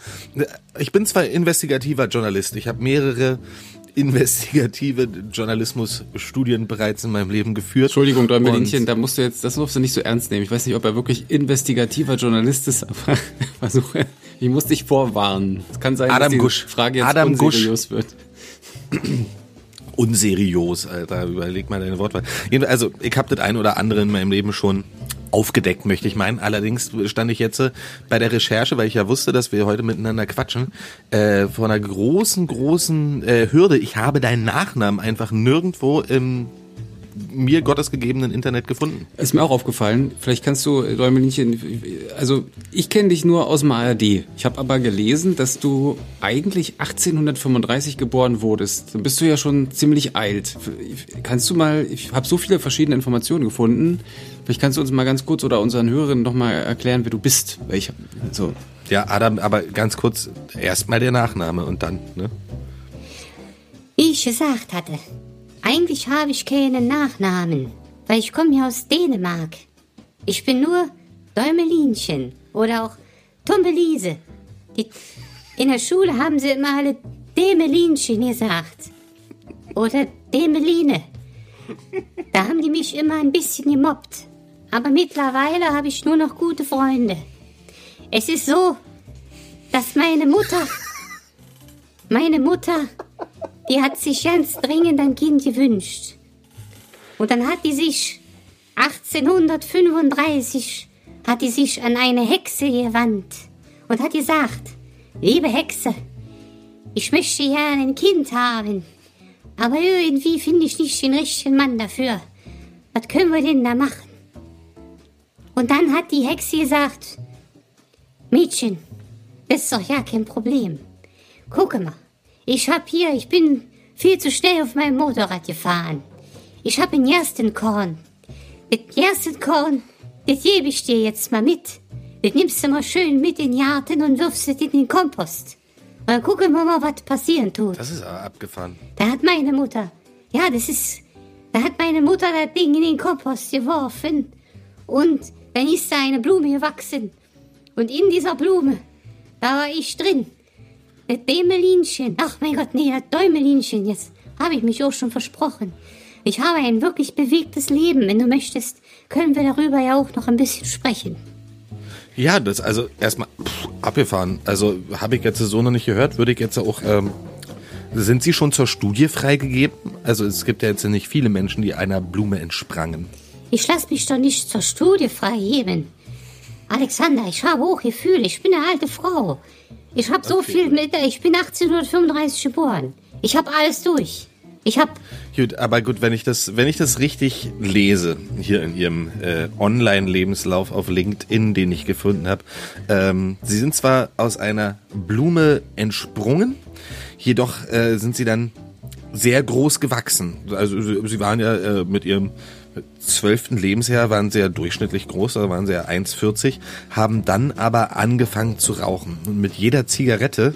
ich bin zwar investigativer Journalist, ich habe mehrere investigative Journalismusstudien bereits in meinem Leben geführt. Entschuldigung, Däumelinchen, da musst du jetzt, das musst du nicht so ernst nehmen. Ich weiß nicht, ob er wirklich investigativer Journalist ist, aber versuche, ich muss dich vorwarnen. Es kann sein, Adam dass die Gusch. Frage jetzt Adam unseriös Gusch. wird. Unseriös, Alter. Überleg mal deine Wortwahl. Also, ich habe das ein oder andere in meinem Leben schon aufgedeckt, möchte ich meinen. Allerdings stand ich jetzt äh, bei der Recherche, weil ich ja wusste, dass wir heute miteinander quatschen, äh, vor einer großen, großen äh, Hürde. Ich habe deinen Nachnamen einfach nirgendwo im mir Gottes gegebenen Internet gefunden. Ist mir auch aufgefallen. Vielleicht kannst du, Däumelinchen, also ich kenne dich nur aus dem ARD. Ich habe aber gelesen, dass du eigentlich 1835 geboren wurdest. Dann bist du ja schon ziemlich alt. Kannst du mal, ich habe so viele verschiedene Informationen gefunden. Vielleicht kannst du uns mal ganz kurz oder unseren Hörerinnen noch mal erklären, wer du bist. Weil ich, also, Ja, Adam, aber ganz kurz, erstmal der Nachname und dann, ne? Wie ich gesagt hatte, eigentlich habe ich keinen Nachnamen, weil ich komme ja aus Dänemark. Ich bin nur Däumelinchen oder auch Tumbelise. Die, in der Schule haben sie immer alle Dämelinchen gesagt. Oder Dämeline. Da haben die mich immer ein bisschen gemobbt. Aber mittlerweile habe ich nur noch gute Freunde. Es ist so, dass meine Mutter, meine Mutter, die hat sich ganz dringend ein Kind gewünscht. Und dann hat die sich 1835 hat die sich an eine Hexe gewandt und hat gesagt, liebe Hexe, ich möchte gerne ein Kind haben, aber irgendwie finde ich nicht den richtigen Mann dafür. Was können wir denn da machen? Und dann hat die Hexe gesagt, Mädchen, das ist doch ja kein Problem. Gucke mal, ich hab hier, ich bin viel zu schnell auf meinem Motorrad gefahren. Ich hab ein Gerstenkorn. Das Gerstenkorn, das gebe ich dir jetzt mal mit. Das nimmst du mal schön mit in den Garten und wirfst es in den Kompost. Und dann gucken wir mal, was passieren tut. Das ist abgefahren. Da hat meine Mutter, ja, das ist, da hat meine Mutter das Ding in den Kompost geworfen und dann ist da eine Blume gewachsen. Und in dieser Blume, da war ich drin. Das Dämelinchen, ach mein Gott, nee, das Däumelinchen, jetzt habe ich mich auch schon versprochen. Ich habe ein wirklich bewegtes Leben. Wenn du möchtest, können wir darüber ja auch noch ein bisschen sprechen. Ja, das also erstmal pff, abgefahren. Also habe ich jetzt so noch nicht gehört, würde ich jetzt auch. Ähm, sind Sie schon zur Studie freigegeben? Also es gibt ja jetzt nicht viele Menschen, die einer Blume entsprangen. Ich lass mich doch nicht zur Studie freigeben. Alexander, ich habe auch Gefühle. Ich bin eine alte Frau. Ich habe so viel mit. Ich bin 1835 geboren. Ich habe alles durch. Ich habe. Gut, aber gut, wenn ich das, wenn ich das richtig lese hier in Ihrem äh, Online-Lebenslauf auf LinkedIn, den ich gefunden habe, ähm, Sie sind zwar aus einer Blume entsprungen, jedoch äh, sind Sie dann sehr groß gewachsen. Also Sie Sie waren ja äh, mit Ihrem zwölften Lebensjahr waren sie ja durchschnittlich groß, da waren sie ja 1,40, haben dann aber angefangen zu rauchen. Und mit jeder Zigarette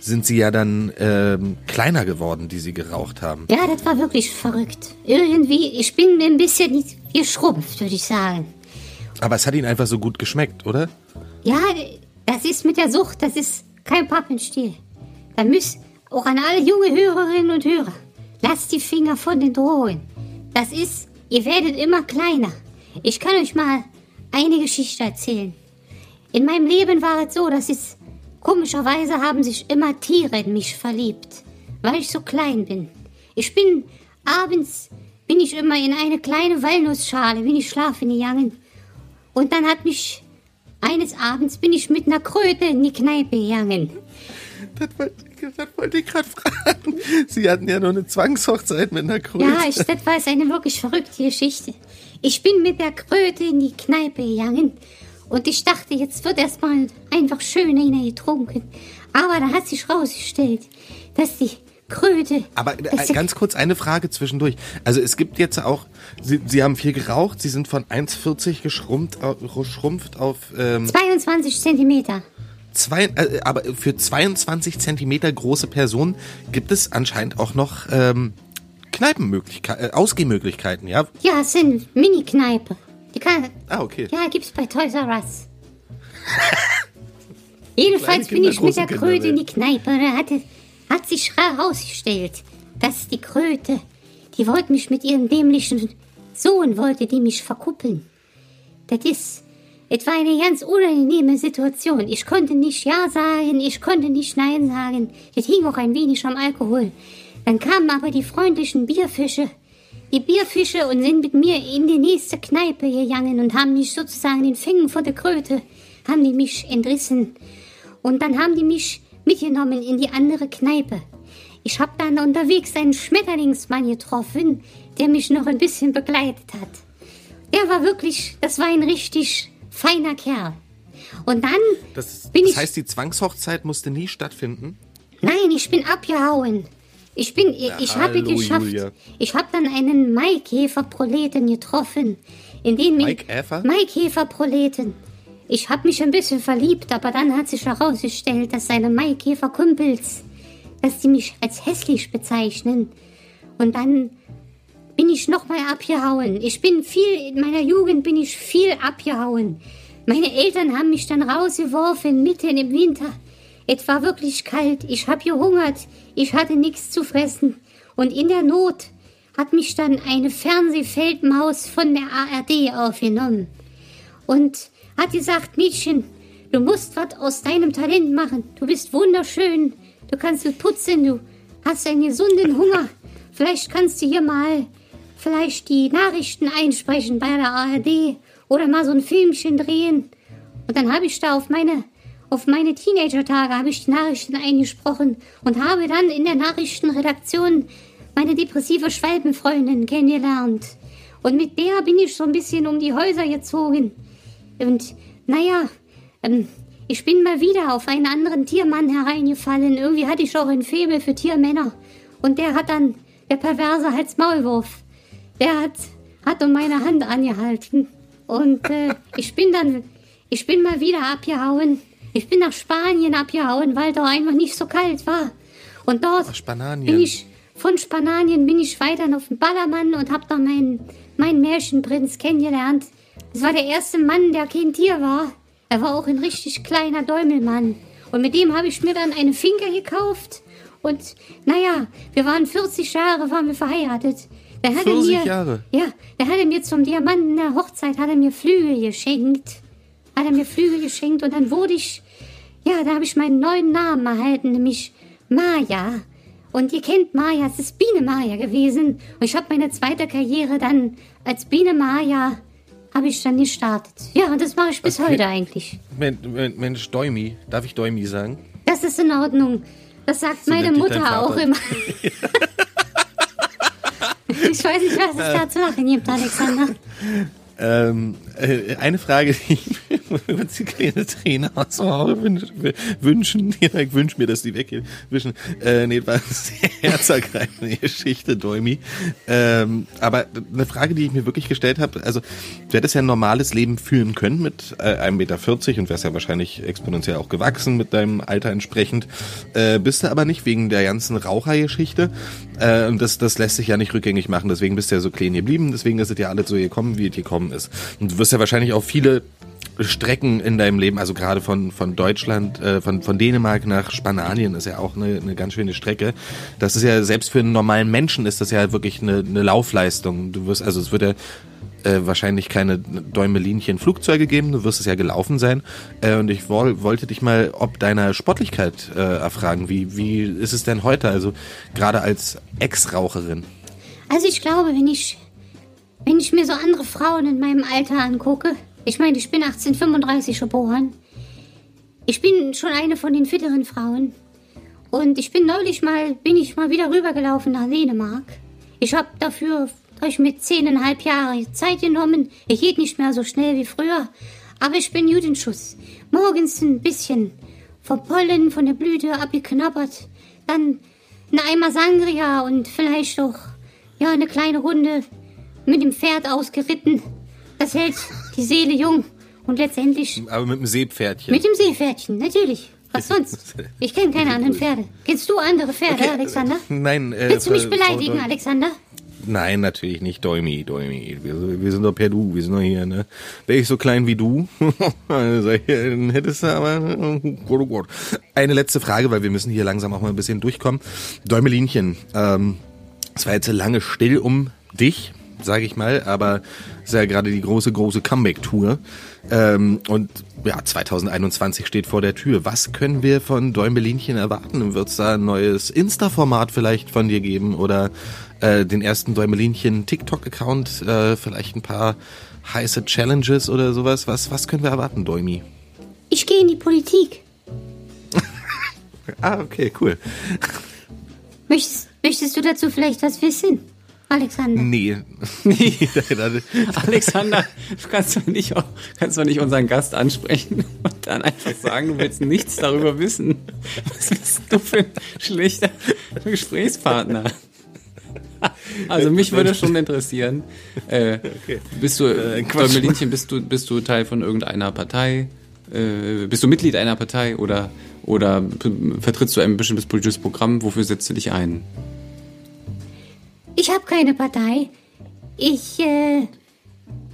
sind sie ja dann ähm, kleiner geworden, die sie geraucht haben. Ja, das war wirklich verrückt. Irgendwie, ich bin ein bisschen geschrumpft, würde ich sagen. Aber es hat ihnen einfach so gut geschmeckt, oder? Ja, das ist mit der Sucht, das ist kein Pappenstiel. Da müsst auch an alle junge Hörerinnen und Hörer, lasst die Finger von den Drogen. Das ist, ihr werdet immer kleiner. Ich kann euch mal eine Geschichte erzählen. In meinem Leben war es so, dass es komischerweise haben sich immer Tiere in mich verliebt, weil ich so klein bin. Ich bin abends bin ich immer in eine kleine Walnussschale, bin ich schlafen gegangen. Und dann hat mich eines Abends bin ich mit einer Kröte in die Kneipe gegangen. Das wollte, das wollte ich gerade fragen. Sie hatten ja noch eine Zwangshochzeit mit einer Kröte. Ja, ich, das war eine wirklich verrückte Geschichte. Ich bin mit der Kröte in die Kneipe gegangen und ich dachte, jetzt wird erstmal einfach schön eine getrunken. Aber da hat sich rausgestellt, dass die Kröte. Aber äh, die- ganz kurz eine Frage zwischendurch. Also es gibt jetzt auch, Sie, Sie haben viel geraucht, Sie sind von 1,40 geschrumpft, auf- geschrumpft auf ähm, 22 Zentimeter. Zwei, äh, aber für 22 Zentimeter große Personen gibt es anscheinend auch noch ähm, Kneipenmöglichkeiten, äh, Ausgehmöglichkeiten, ja? Ja, es sind Mini-Kneipe. Die kann, Ah, okay. ja, gibt's bei Toys R Us. Jedenfalls bin Kinder, ich mit der Kinder, Kröte in die Kneipe da hatte, hat sich herausgestellt, dass die Kröte, die wollte mich mit ihrem dämlichen Sohn, wollte die mich verkuppeln. Das ist, es war eine ganz unangenehme Situation. Ich konnte nicht Ja sagen, ich konnte nicht Nein sagen. Das hing auch ein wenig am Alkohol. Dann kamen aber die freundlichen Bierfische, die Bierfische und sind mit mir in die nächste Kneipe gegangen und haben mich sozusagen den Fängen vor der Kröte, haben die mich entrissen. Und dann haben die mich mitgenommen in die andere Kneipe. Ich hab dann unterwegs einen Schmetterlingsmann getroffen, der mich noch ein bisschen begleitet hat. Der war wirklich, das war ein richtig feiner Kerl. Und dann Das, bin das ich. heißt, die Zwangshochzeit musste nie stattfinden? Nein, ich bin abgehauen. Ich bin, ich habe hallo, geschafft. Julia. Ich habe dann einen Maikäferproleten getroffen. In den mich- Maikäfer? Maikäferproleten. Ich habe mich ein bisschen verliebt, aber dann hat sich herausgestellt, dass seine Maikäferkumpels, dass die mich als hässlich bezeichnen. Und dann bin ich nochmal abgehauen. Ich bin viel, in meiner Jugend bin ich viel abgehauen. Meine Eltern haben mich dann rausgeworfen, mitten im Winter. Es war wirklich kalt, ich hab gehungert, ich hatte nichts zu fressen. Und in der Not hat mich dann eine Fernsehfeldmaus von der ARD aufgenommen. Und hat gesagt, Mädchen, du musst was aus deinem Talent machen. Du bist wunderschön, du kannst putzen, du hast einen gesunden Hunger. Vielleicht kannst du hier mal vielleicht die Nachrichten einsprechen bei der ARD oder mal so ein Filmchen drehen. Und dann habe ich da auf meine, auf meine Teenager-Tage habe ich die Nachrichten eingesprochen und habe dann in der Nachrichtenredaktion meine depressive Schwalbenfreundin kennengelernt. Und mit der bin ich so ein bisschen um die Häuser gezogen. Und naja, ähm, ich bin mal wieder auf einen anderen Tiermann hereingefallen. Irgendwie hatte ich auch ein Faible für Tiermänner. Und der hat dann, der Perverse als Maulwurf, der hat, hat um meine Hand angehalten. Und äh, ich bin dann, ich bin mal wieder abgehauen. Ich bin nach Spanien abgehauen, weil da einfach nicht so kalt war. Und dort bin ich, von Spanien bin ich weiter auf den Ballermann und hab da meinen, meinen Märchenprinz kennengelernt. Das war der erste Mann, der kein Tier war. Er war auch ein richtig kleiner Däumelmann. Und mit dem habe ich mir dann eine Finke gekauft. Und naja, wir waren 40 Jahre, waren wir verheiratet. Der hatte 40 mir, Jahre? Ja, der hatte mir zum Diamanten der Hochzeit, hat er mir Flügel geschenkt. Hat er mir Flügel geschenkt und dann wurde ich, ja, da habe ich meinen neuen Namen erhalten, nämlich Maya. Und ihr kennt Maya, es ist Biene Maya gewesen. Und ich habe meine zweite Karriere dann als Biene Maya, habe ich dann gestartet. Ja, und das mache ich bis heute eigentlich. Men- Men- Mensch, Däumi. Darf ich Däumi sagen? Das ist in Ordnung. Das sagt meine dich dein Mutter auch immer. ich weiß nicht, was es da zu lachen gibt, Alexander. Ähm, äh, eine Frage, die ich mir kleine Träne aus dem Auge wünsch, wünschen. Ja, ich wünsche mir, dass die wegwischen. Äh, nee, war eine sehr herzergreifende Geschichte, Däumi. Ähm, aber eine Frage, die ich mir wirklich gestellt habe, also du hättest ja ein normales Leben führen können mit äh, 1,40 Meter und wärst ja wahrscheinlich exponentiell auch gewachsen mit deinem Alter entsprechend. Äh, bist du aber nicht wegen der ganzen Rauchergeschichte. Äh, und das, das lässt sich ja nicht rückgängig machen. Deswegen bist du ja so klein geblieben. Deswegen ist es ja alles so gekommen, wie es gekommen ist. Und du wirst ja wahrscheinlich auch viele Strecken in deinem Leben, also gerade von, von Deutschland, äh, von, von Dänemark nach Spanien ist ja auch eine, eine ganz schöne Strecke. Das ist ja, selbst für einen normalen Menschen ist das ja wirklich eine, eine Laufleistung. Du wirst, also es wird ja äh, wahrscheinlich keine Däumelinchen Flugzeuge geben, du wirst es ja gelaufen sein. Äh, und ich woll, wollte dich mal ob deiner Sportlichkeit äh, erfragen. Wie, wie ist es denn heute, also gerade als Ex-Raucherin? Also ich glaube, wenn ich, wenn ich mir so andere Frauen in meinem Alter angucke, ich meine, ich bin 1835 geboren, ich bin schon eine von den fitteren Frauen und ich bin neulich mal, bin ich mal wieder rübergelaufen nach Dänemark. Ich habe dafür, ich mir zehneinhalb Jahre Zeit genommen. Ich geht nicht mehr so schnell wie früher, aber ich bin gut in Schuss. Morgens ein bisschen vom Pollen, von der Blüte abgeknabbert, dann ein Eimer Sangria und vielleicht auch ja, eine kleine Runde mit dem Pferd ausgeritten. Das hält die Seele jung. Und letztendlich Aber mit dem Seepferdchen. mit dem Seepferdchen, natürlich. Was sonst? Ich kenne keine anderen Pferde. Kennst du andere Pferde, Alexander? Nein, äh, Willst du mich Frau- beleidigen, Frau- Alexander? Nein, natürlich nicht, Däumi, Däumi. Wir, wir sind doch per Du, wir sind doch hier, ne? Wäre ich so klein wie du, also, dann hättest du aber, Gott, oh Gott. Eine letzte Frage, weil wir müssen hier langsam auch mal ein bisschen durchkommen. Däumelinchen, ähm, es war jetzt lange still um dich. Sage ich mal, aber ist ja gerade die große, große Comeback-Tour. Ähm, und ja, 2021 steht vor der Tür. Was können wir von Däumelinchen erwarten? Wird es da ein neues Insta-Format vielleicht von dir geben oder äh, den ersten Däumelinchen TikTok-Account, äh, vielleicht ein paar heiße Challenges oder sowas? Was, was können wir erwarten, Däumi? Ich gehe in die Politik. Ah, okay, cool. Möchtest, möchtest du dazu vielleicht was wissen, Alexander? Nee. Nee. Alexander, du kannst doch nicht, auch- kannst doch nicht unseren Gast ansprechen und dann einfach sagen, du willst nichts darüber wissen. Was bist du für ein schlechter Gesprächspartner? Also mich würde schon interessieren, äh, bist du, äh, Quatsch. Däumelinchen, bist du, bist du Teil von irgendeiner Partei? Äh, bist du Mitglied einer Partei oder, oder vertrittst du ein bestimmtes politisches Programm? Wofür setzt du dich ein? Ich habe keine Partei. Ich, äh,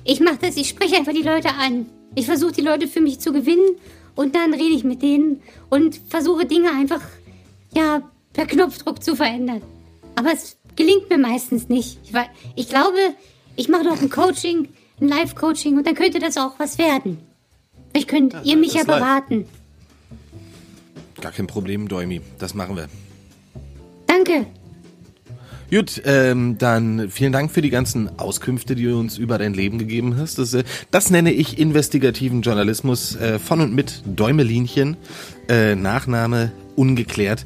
ich mache das, ich spreche einfach die Leute an. Ich versuche die Leute für mich zu gewinnen und dann rede ich mit denen und versuche Dinge einfach, ja, per Knopfdruck zu verändern. Aber es gelingt mir meistens nicht. Ich, ich glaube, ich mache noch ein Coaching, ein Live-Coaching und dann könnte das auch was werden. Vielleicht könnt ihr mich ja das live. beraten. Gar kein Problem, Däumi. Das machen wir. Danke. Gut, ähm, dann vielen Dank für die ganzen Auskünfte, die du uns über dein Leben gegeben hast. Das, äh, das nenne ich investigativen Journalismus äh, von und mit Däumelinchen. Äh, Nachname ungeklärt.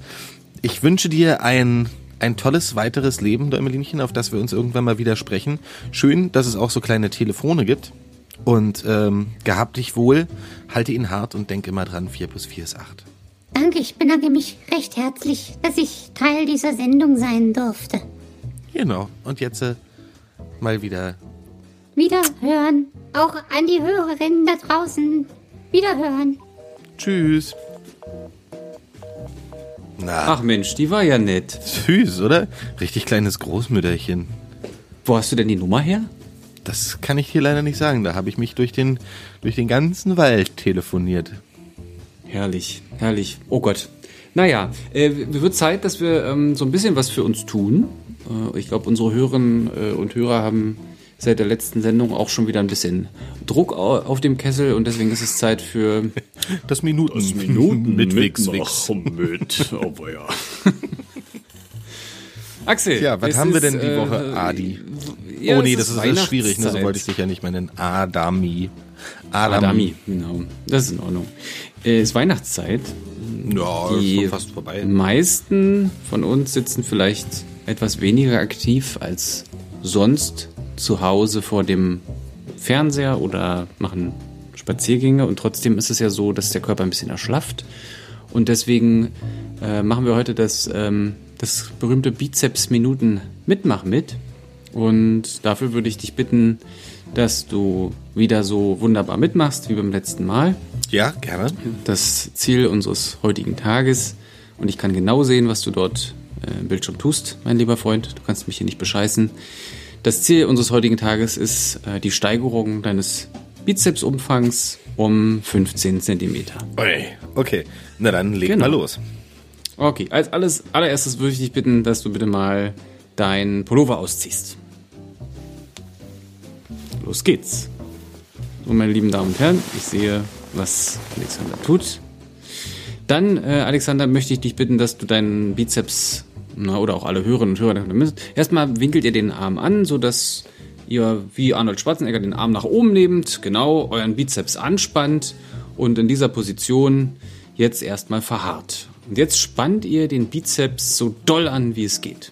Ich wünsche dir ein, ein tolles weiteres Leben, Däumelinchen, auf das wir uns irgendwann mal wieder sprechen. Schön, dass es auch so kleine Telefone gibt. Und ähm, gehabt dich wohl, halte ihn hart und denk immer dran, 4 plus 4 ist 8. Danke, ich bedanke mich recht herzlich, dass ich Teil dieser Sendung sein durfte. Genau. Und jetzt äh, mal wieder Wiederhören. Auch an die Hörerinnen da draußen. Wiederhören. Tschüss. Na, Ach Mensch, die war ja nett. süß, oder? Richtig kleines Großmütterchen. Wo hast du denn die Nummer her? Das kann ich dir leider nicht sagen. Da habe ich mich durch den, durch den ganzen Wald telefoniert. Herrlich, herrlich. Oh Gott. Naja, äh, wird Zeit, dass wir ähm, so ein bisschen was für uns tun. Äh, ich glaube, unsere Hörerinnen äh, und Hörer haben seit der letzten Sendung auch schon wieder ein bisschen Druck au- auf dem Kessel und deswegen ist es Zeit für Das Minuten. mit Wix, Wix. mit. Oh ja. Axel. Ja, was haben wir ist, denn die äh, Woche? Adi. ja, oh nee, das ist, das ist schwierig. Ne? So Weihnachtszeit. wollte ich dich ja nicht mehr nennen. Adami. Adami. Adami, genau. Das ist in Ordnung. Äh, Es ist Weihnachtszeit. Ja, Die fast vorbei. meisten von uns sitzen vielleicht etwas weniger aktiv als sonst zu Hause vor dem Fernseher oder machen Spaziergänge. Und trotzdem ist es ja so, dass der Körper ein bisschen erschlafft. Und deswegen äh, machen wir heute das, ähm, das berühmte Bizeps-Minuten-Mitmach mit. Und dafür würde ich dich bitten, dass du wieder so wunderbar mitmachst wie beim letzten Mal Ja, gerne. das Ziel unseres heutigen Tages und ich kann genau sehen, was du dort äh, im Bildschirm tust, mein lieber Freund. Du kannst mich hier nicht bescheißen. Das Ziel unseres heutigen Tages ist äh, die Steigerung deines Bizepsumfangs um 15 Zentimeter. Ui, Okay, na dann leg Genau. mal los. Okay, als alles, allererstes würde ich dich bitten, dass du bitte mal dein Pullover ausziehst. Los geht's. So, meine lieben Damen und Herren, ich sehe, was Alexander tut. Dann, äh, Alexander, möchte ich dich bitten, dass du deinen Bizeps, na, oder auch alle Hörerinnen und Hörer, müssen- erstmal winkelt ihr den Arm an, sodass ihr wie Arnold Schwarzenegger den Arm nach oben nehmt, genau euren Bizeps anspannt und in dieser Position jetzt erstmal verharrt. Und jetzt spannt ihr den Bizeps so doll an, wie es geht.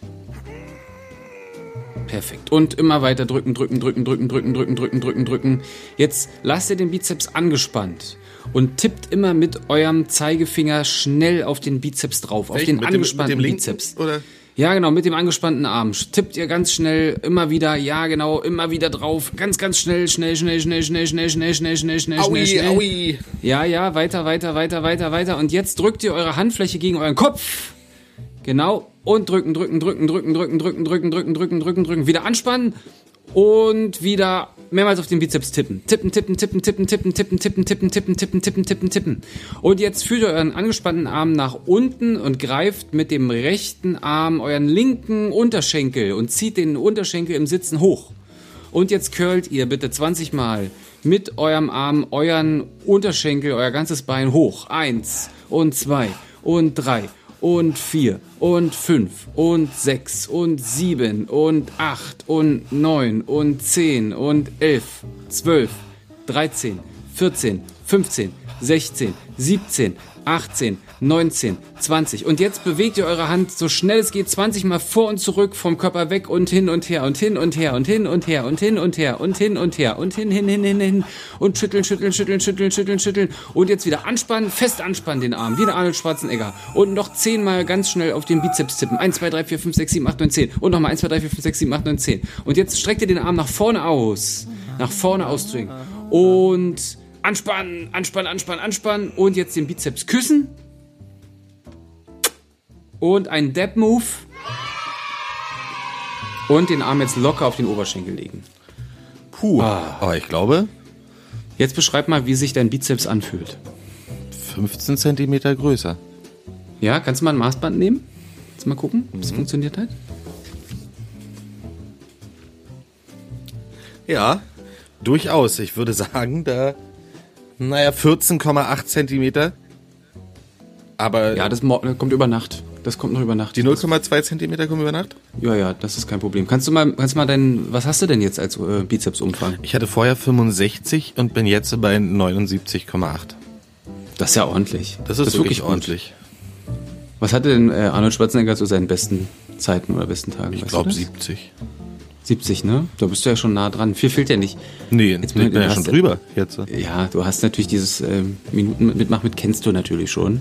Perfekt. Und immer weiter drücken, drücken, drücken, drücken, drücken, drücken, drücken, drücken, drücken. Jetzt lasst ihr den Bizeps angespannt und tippt immer mit eurem Zeigefinger schnell auf den Bizeps drauf, auf Welchen? den Mit dem- mit dem angespannten linken, Bizeps. oder? Ja, genau, mit dem angespannten Arm. Tippt ihr ganz schnell, immer wieder, ja, genau, immer wieder drauf. Ganz, ganz schnell, schnell, schnell, schnell, schnell, schnell, schnell, schnell, schnell, schnell, schnell, schnell. aui. Ja, ja, weiter, weiter, weiter, weiter, weiter. Und jetzt drückt ihr eure Handfläche gegen euren Kopf. Genau. Und drücken, drücken, drücken, drücken, drücken, drücken, drücken, drücken, drücken, drücken, drücken. Wieder anspannen. Und wieder mehrmals auf den Bizeps tippen. Tippen, tippen, tippen, tippen, tippen, tippen, tippen, tippen, tippen, tippen, tippen, tippen, tippen. Und jetzt führt euren angespannten Arm nach unten und greift mit dem rechten Arm euren linken Unterschenkel und zieht den Unterschenkel im Sitzen hoch. Und jetzt curlt ihr bitte 20 Mal mit eurem Arm euren Unterschenkel, euer ganzes Bein hoch. Eins und zwei und drei und vier und fünf und sechs und sieben und acht und neun und zehn und elf, zwölf, dreizehn, vierzehn, fünfzehn, sechzehn, siebzehn, 18, 19, 20. Und jetzt bewegt ihr eure Hand so schnell es geht 20 Mal vor und zurück vom Körper weg und hin und her und hin und her und hin und her und hin und her und hin und her und hin, hin, hin, hin, hin. Und schütteln, schütteln, schütteln, schütteln, schütteln, schütteln. Und jetzt wieder anspannen, fest anspannen den Arm, wie der Arnold Schwarzenegger. Und noch 10 Mal ganz schnell auf den Bizeps tippen. 1, 2, 3, 4, 5, 6, 7, 8, 9, 10 und nochmal 1, 2, 3, 4, 5, 6, 7, 8, 9, 10. Und jetzt streckt ihr den Arm nach vorne aus, nach vorne ausdrücken. Und anspannen, anspannen, anspannen, anspannen. Und jetzt den Bizeps küssen und ein Dab-Move. Und den Arm jetzt locker auf den Oberschenkel legen. Puh. Aber ich glaube, Jetzt beschreib mal, wie sich dein Bizeps anfühlt. 15 Zentimeter größer. Ja, kannst du mal ein Maßband nehmen? Jetzt mal gucken, ob es funktioniert hat. Ja, durchaus. Ich würde sagen, da, naja, 14,8 Zentimeter. Aber Ja, das kommt über Nacht. Das kommt noch über Nacht. die 0,2 Zentimeter kommen über Nacht? Ja, ja, das ist kein Problem. Kannst du mal, kannst mal deinen, was hast du denn jetzt als äh, Bizepsumfang? Ich hatte vorher 65 und bin jetzt bei 79,8. Das ist ja ordentlich. Das ist, wirklich, gut. ordentlich. Was hatte denn äh, Arnold Schwarzenegger zu seinen besten Zeiten oder besten Tagen? Ich glaube du das? 70. 70, ne? Da bist du ja schon nah dran. Viel fehlt ja nicht. Nee, Jetzt bin ich ja schon drüber jetzt. Ja, du hast natürlich dieses ähm, Minuten mitmach mit kennst du natürlich schon.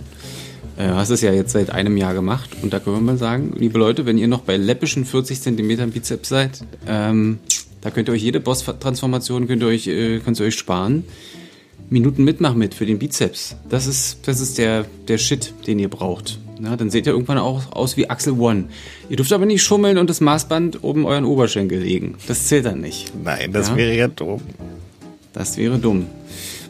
Äh, Du hast es ja jetzt seit einem Jahr gemacht und da können wir mal sagen, liebe Leute, wenn ihr noch bei läppischen 40 Zentimetern Bizeps seid, ähm, da könnt ihr euch jede Boss-Transformation könnt ihr euch, äh, könnt ihr euch sparen. Minuten mitmach mit für den Bizeps. Das ist, das ist der, der Shit, den ihr braucht. Ja, dann seht ihr irgendwann auch aus wie Axel One. Ihr dürft aber nicht schummeln und das Maßband oben euren Oberschenkel legen. Das zählt dann nicht. Nein, das Ja? wäre ja dumm. Das wäre dumm.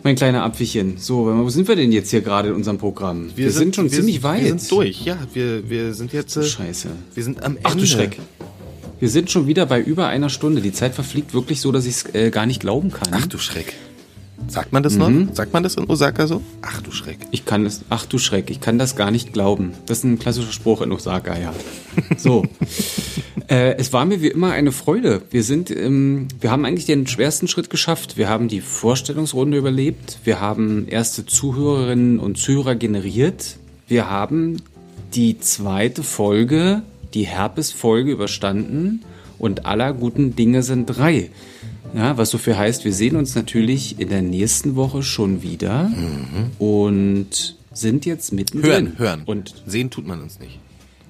Mein kleiner Apfelchen. So, wo sind wir denn jetzt hier gerade in unserem Programm? Wir, sind, schon ziemlich weit. Wir sind durch, ja. Wir, wir sind jetzt. Äh, Scheiße. Wir sind am Ende. Ach du Schreck. Wir sind schon wieder bei über einer Stunde. Die Zeit verfliegt wirklich so, dass ich es äh, gar nicht glauben kann. Ach du Schreck. Sagt man das noch? Sagt man das in Osaka so? Ach du Schreck. Ich kann das, ach du Schreck, ich kann das gar nicht glauben. Das ist ein klassischer Spruch in Osaka, ja. So. äh, es war mir wie immer eine Freude. Wir sind, ähm, wir haben eigentlich den schwersten Schritt geschafft. Wir haben die Vorstellungsrunde überlebt. Wir haben erste Zuhörerinnen und Zuhörer generiert. Wir haben die zweite Folge, die Herpes-Folge überstanden. Und aller guten Dinge sind drei. Ja, was so viel heißt, wir sehen uns natürlich in der nächsten Woche schon wieder und sind jetzt mittendrin. Hören, hören. Und sehen tut man uns nicht.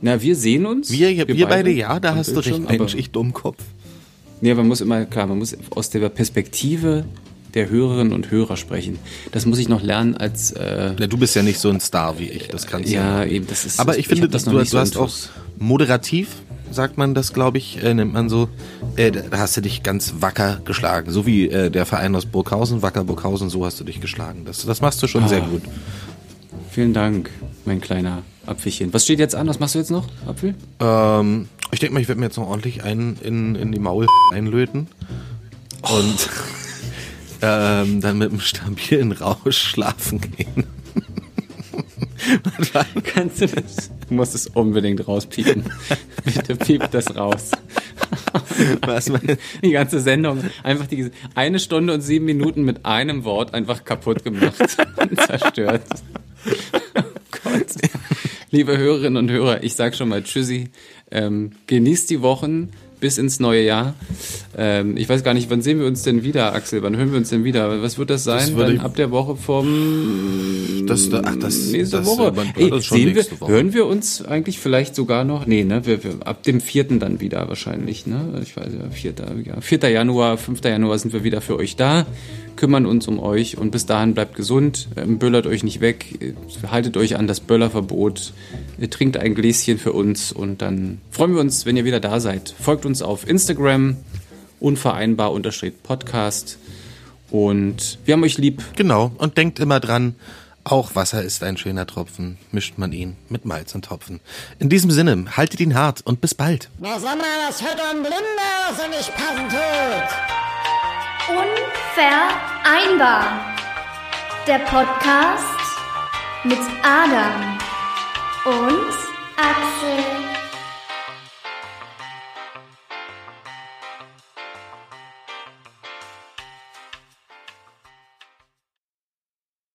na, wir sehen uns. Wir, wir, beide, ja, da hast du recht. Mensch, ich Dummkopf. Nee, man muss immer, klar, man muss aus der Perspektive der Hörerinnen und Hörer sprechen. Das muss ich noch lernen als, äh, Ja, du bist ja nicht so ein Star wie ich, das kannst du ja, eben, das ist, Aber ich finde, hab das du, noch du, so hast auch moderativ, sagt man das, glaube ich, äh, nennt man so, äh, da hast du dich ganz wacker geschlagen. So wie äh, der Verein aus Burghausen, Wacker Burghausen, so hast du dich geschlagen. Das, das machst du schon sehr gut. Vielen Dank, mein kleiner Apfelchen. Was steht jetzt an? Was machst du jetzt noch, Apfel? Ähm, ich denke mal, ich werde mir jetzt noch ordentlich einen in, in die Maul einlöten. Und ähm, dann mit einem stabilen Rausch schlafen gehen. Kannst du das? Du musst es unbedingt rauspiepen. Bitte piep das raus. Was Die ganze Sendung, einfach die eine Stunde und sieben Minuten mit einem Wort einfach kaputt gemacht und zerstört. Oh Gott. Liebe Hörerinnen und Hörer, ich sag schon mal Tschüssi. Ähm, genießt die Wochen bis ins neue Jahr. Ähm, ich weiß gar nicht, wann sehen wir uns denn wieder, Axel? Wann hören wir uns denn wieder? Was wird das sein? Das ich- ab der Woche vom das, ach, das, nächste das, Woche. äh, Ey, sehen wir, Woche. hören wir uns eigentlich vielleicht sogar noch? Nee, ne? Wir, wir, ab dem vierten dann wieder wahrscheinlich, ne? Ich weiß ja, 4. Ja, 4. Januar, 5. Januar sind wir wieder für euch da, kümmern uns um euch und bis dahin bleibt gesund, ähm, böllert euch nicht weg, äh, haltet euch an das Böllerverbot, ihr trinkt ein Gläschen für uns und dann freuen wir uns, wenn ihr wieder da seid. Folgt uns auf Instagram, unvereinbar unterstrich Podcast und wir haben euch lieb. Genau. Und denkt immer dran, Auch Wasser ist ein schöner Tropfen, mischt man ihn mit Malz und Topfen. In diesem Sinne, haltet ihn hart und bis bald. Na mal, was hört ein Blinder, was er nicht passen tut? Unvereinbar. Der Podcast mit Adam und Axel.